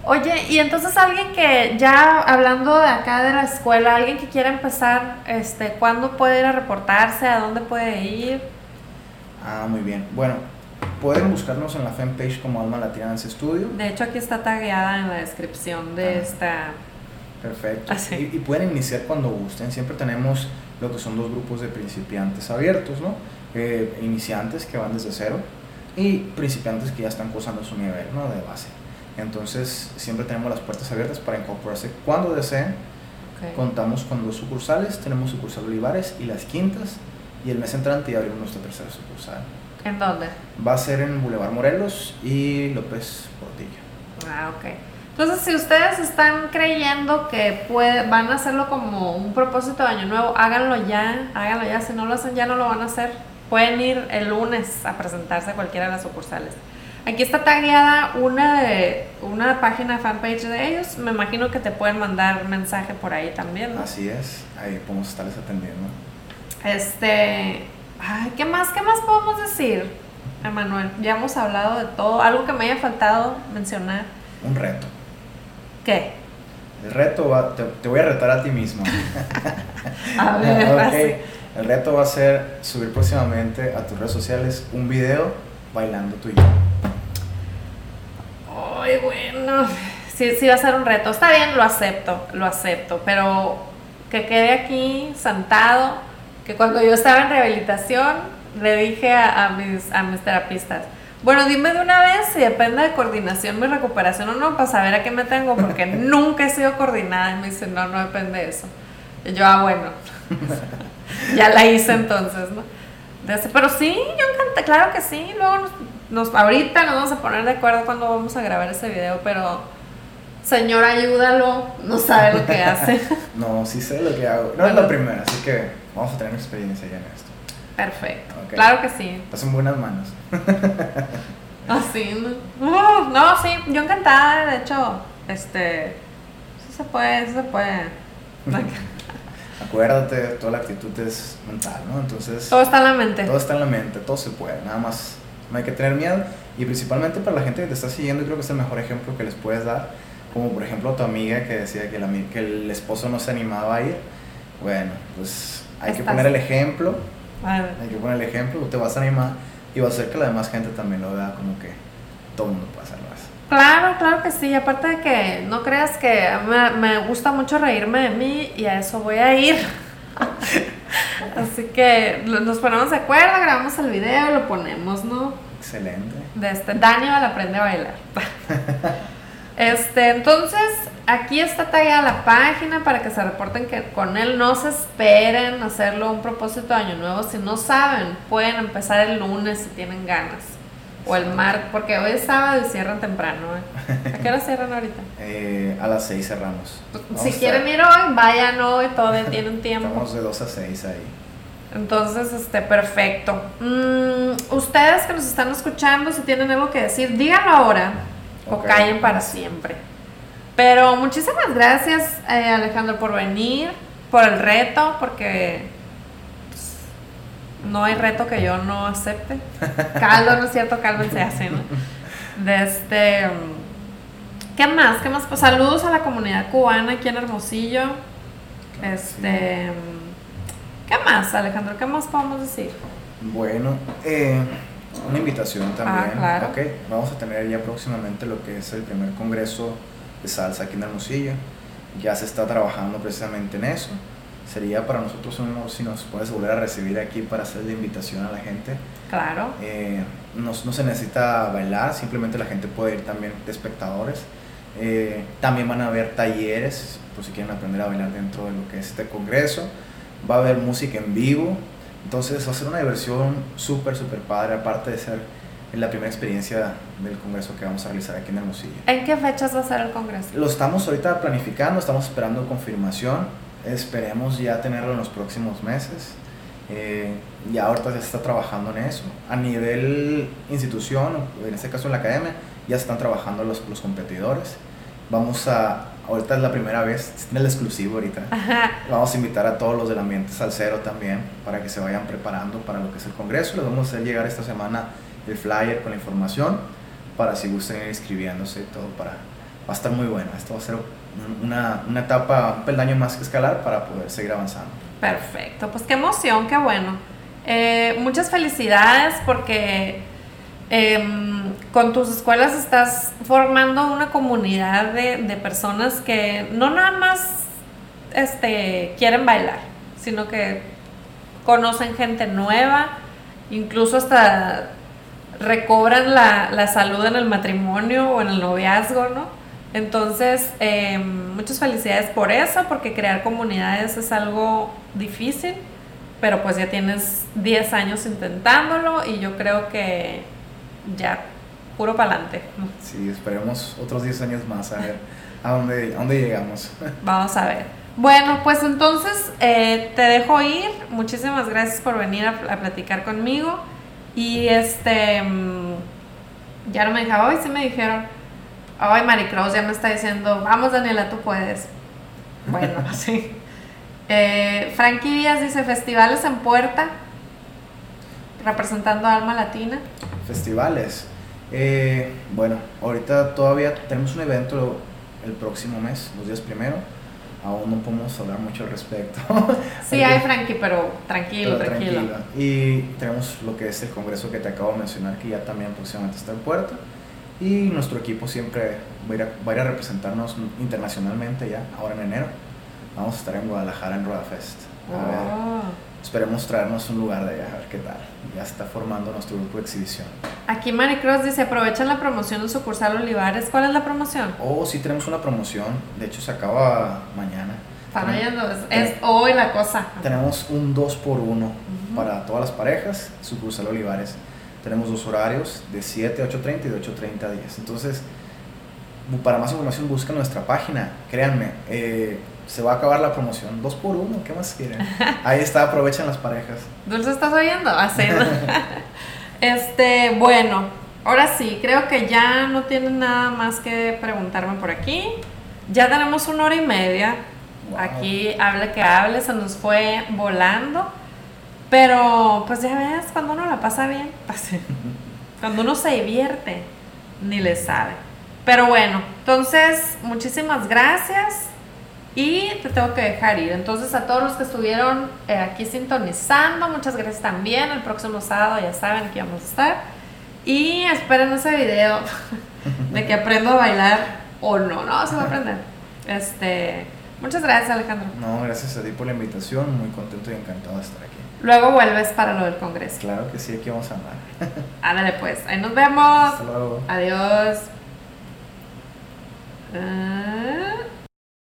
Oye, y entonces alguien que ya hablando de acá de la escuela, alguien que quiera empezar, este, ¿cuándo puede ir a reportarse? ¿A dónde puede ir? Ah, muy bien. Bueno, Pueden buscarnos en la fanpage como Alma Latina Dance Studio. De hecho, aquí está tagueada en la descripción de ah. esta. Perfecto. Ah, y, pueden iniciar cuando gusten. Siempre tenemos lo que son dos grupos de principiantes abiertos, ¿no? Eh, iniciantes que van desde cero y principiantes que ya están cursando su nivel, ¿no? De base. Entonces, siempre tenemos las puertas abiertas para incorporarse cuando deseen. Contamos con dos sucursales. Tenemos sucursal Olivares y las Quintas. Y el mes entrante ya abrimos nuestra tercera sucursal. ¿En dónde? Va a ser en Boulevard Morelos y López Portillo. Ah, ok. Entonces, si ustedes están creyendo que puede, van a hacerlo como un propósito de año nuevo, háganlo ya, háganlo ya. Si no lo hacen ya, no lo van a hacer. Pueden ir el lunes a presentarse a cualquiera de las sucursales. Aquí está tagueada una, de, una página fanpage de ellos. Me imagino que te pueden mandar mensaje por ahí también. Así es, ahí podemos estarles atendiendo. Este, Ay, ¿qué más? ¿Qué más podemos decir, Emanuel? Ya hemos hablado de todo. Algo que me haya faltado mencionar. Un reto. ¿Qué? El reto va, te, voy a retar a ti mismo. a ver, El reto va a ser subir próximamente a tus redes sociales un video bailando tú y yo. Ay, bueno. Sí, sí va a ser un reto. Está bien, lo acepto, lo acepto. Pero que quede aquí sentado que cuando yo estaba en rehabilitación, le dije a, a mis, a mis terapistas, bueno, dime de una vez si depende de coordinación mi recuperación o no, para saber a qué me tengo, porque nunca he sido coordinada. Y me dice, no, no depende de eso. Y yo, ah, bueno, ya la hice entonces, ¿no? Pero sí, yo encanté, claro que sí. Luego nos, nos- ahorita nos vamos a poner de acuerdo cuando vamos a grabar ese video, pero señor, ayúdalo, no sabe lo que hace. No, sí sé lo que hago. No es Bueno. la primera, así que vamos a tener experiencia ya en esto. Perfecto, claro que sí. Estás en buenas manos. Así, ¿no? Uh, no, sí, yo encantada, de hecho, este, sí se puede, sí se puede. Acuérdate, toda la actitud es mental, ¿no? Entonces, Todo está en la mente. todo está en la mente, todo se puede. Nada más no hay que tener miedo. Y principalmente para la gente que te está siguiendo, creo que es el mejor ejemplo que les puedes dar. Como por ejemplo tu amiga que decía que, la que el esposo no se animaba a ir. Bueno, pues hay que poner el ejemplo. Hay que poner el ejemplo, tú te vas a animar y va a hacer que la demás gente también lo vea como que todo el mundo puede hacerlo. así. Claro, claro que sí. Aparte de que no creas que me, me gusta mucho reírme de mí y a eso voy a ir. Así que nos ponemos de acuerdo, grabamos el video y lo ponemos, ¿no? Excelente. De este, Daniel aprende a bailar. Este, entonces, aquí está tallada la página para que se reporten que con él no se esperen hacerlo un propósito de año nuevo. Si no saben, pueden empezar el lunes si tienen ganas. O el martes, porque hoy es sábado y cierran temprano. ¿eh? ¿A qué hora cierran ahorita? Eh, a las 6 cerramos. Vamos si quieren ir hoy, vayan hoy, todavía tienen tiempo. Estamos de 2 a 6 ahí. Entonces, este, perfecto. Mm, ustedes que nos están escuchando, si tienen algo que decir, díganlo ahora o callen para siempre. Pero muchísimas gracias, eh, Alejandro, por venir, por el reto, porque pues, no hay reto que yo no acepte. Caldo, no es cierto, caldo se hace, ¿no? De este. ¿Qué más? ¿Qué más? Pues saludos a la comunidad cubana aquí en Hermosillo. Este. ¿Qué más, Alejandro? ¿Qué más podemos decir? Bueno, eh, una invitación también. Ah, claro. Ok, vamos a tener ya próximamente lo que es el primer congreso de salsa aquí en Hermosillo. Ya se está trabajando precisamente en eso. Sería para nosotros un honor si nos puedes volver a recibir aquí para hacer la invitación a la gente. Claro. Eh, no, no se necesita bailar, simplemente la gente puede ir también de espectadores. Eh, también van a haber talleres, por si quieren aprender a bailar dentro de lo que es este congreso. Va a haber música en vivo. Entonces va a ser una diversión súper, súper padre, aparte de ser la primera experiencia del congreso que vamos a realizar aquí en Hermosillo. ¿En qué fechas va a ser el congreso? Lo estamos ahorita planificando, estamos esperando confirmación. Esperemos ya tenerlo en los próximos meses. Eh, ya ahorita ya se está trabajando en eso. A nivel institución, en este caso en la academia, ya están trabajando los, los competidores. Vamos a, ahorita es la primera vez, es el exclusivo ahorita. Ajá. Vamos a invitar a todos los del ambiente salsero también para que se vayan preparando para lo que es el congreso. Les vamos a hacer llegar esta semana el flyer con la información para si gustan ir inscribiéndose y todo para va a estar muy bueno. Esto va a ser un- una, una etapa, un peldaño más que escalar para poder seguir avanzando. Perfecto, pues qué emoción, qué bueno. Eh, muchas felicidades porque em, con tus escuelas estás formando una comunidad de, de personas que no nada más este, quieren bailar, sino que conocen gente nueva, incluso hasta recobran la, la salud en el matrimonio o en el noviazgo, ¿no? Entonces, eh, muchas felicidades por eso, porque crear comunidades es algo difícil, pero pues ya tienes 10 años intentándolo y yo creo que ya, puro pa'lante. Sí, esperemos otros 10 años más a ver a dónde, a dónde llegamos. Vamos a ver. Bueno, pues entonces eh, te dejo ir. Muchísimas gracias por venir a, a platicar conmigo. Y este, mm, ya no me dejaba, hoy sí me dijeron, ay Maricruz ya me está diciendo, vamos Daniela, tú puedes. Bueno, sí. Eh, Frankie Díaz dice, festivales en puerta, representando a Alma Latina. Festivales. Eh, bueno, ahorita todavía tenemos un evento el próximo mes, los días primero. Aún no podemos hablar mucho al respecto. Sí hay Frankie, pero tranquilo, Pero tranquilo. tranquila. Y tenemos lo que es el congreso que te acabo de mencionar, que ya también próximamente está en puerta. Y nuestro equipo siempre va a ir a, va a, ir a representarnos internacionalmente ya, ahora en enero. Vamos a estar en Guadalajara en Rueda Fest. A ver, Oh. Esperemos traernos un lugar de allá, a ver qué tal. Ya se está formando nuestro grupo de exhibición. Aquí Maricross dice, aprovechan la promoción en sucursal Olivares. ¿Cuál es la promoción? Oh, sí tenemos una promoción, de hecho se acaba mañana. Están oyendo, es, es hoy la cosa. Tenemos un 2 por 1 Ujú. para todas las parejas, sucursal Olivares. Tenemos dos horarios, de 7 a 8.30 y de 8.30 a 10. Entonces, para más información busquen nuestra página. Créanme, eh, se va a acabar la promoción. 2 por 1 ¿qué más quieren? Ahí está, aprovechen las parejas. Dulce, ¿estás oyendo? Así, ¿no? Este, bueno, ahora sí, creo que ya no tienen nada más que preguntarme por aquí. Ya tenemos una hora y media. Wow. Aquí hable que hable, se nos fue volando. Pero, pues ya ves, cuando uno la pasa bien, pues, cuando uno se divierte, ni le sabe. Pero bueno, entonces, muchísimas gracias. Y te tengo que dejar ir. Entonces, a todos los que estuvieron eh, aquí sintonizando, muchas gracias también. El próximo sábado ya saben que vamos a estar. Y esperen ese video de que aprendo a bailar o no. No, se va a aprender. Este, muchas gracias, Alejandro. No, gracias a ti por la invitación. Muy contento y encantado de estar aquí. Luego vuelves para lo del congreso. Claro que sí, aquí vamos a andar. Ándale, pues. Ahí nos vemos. Hasta luego. Adiós. Ah.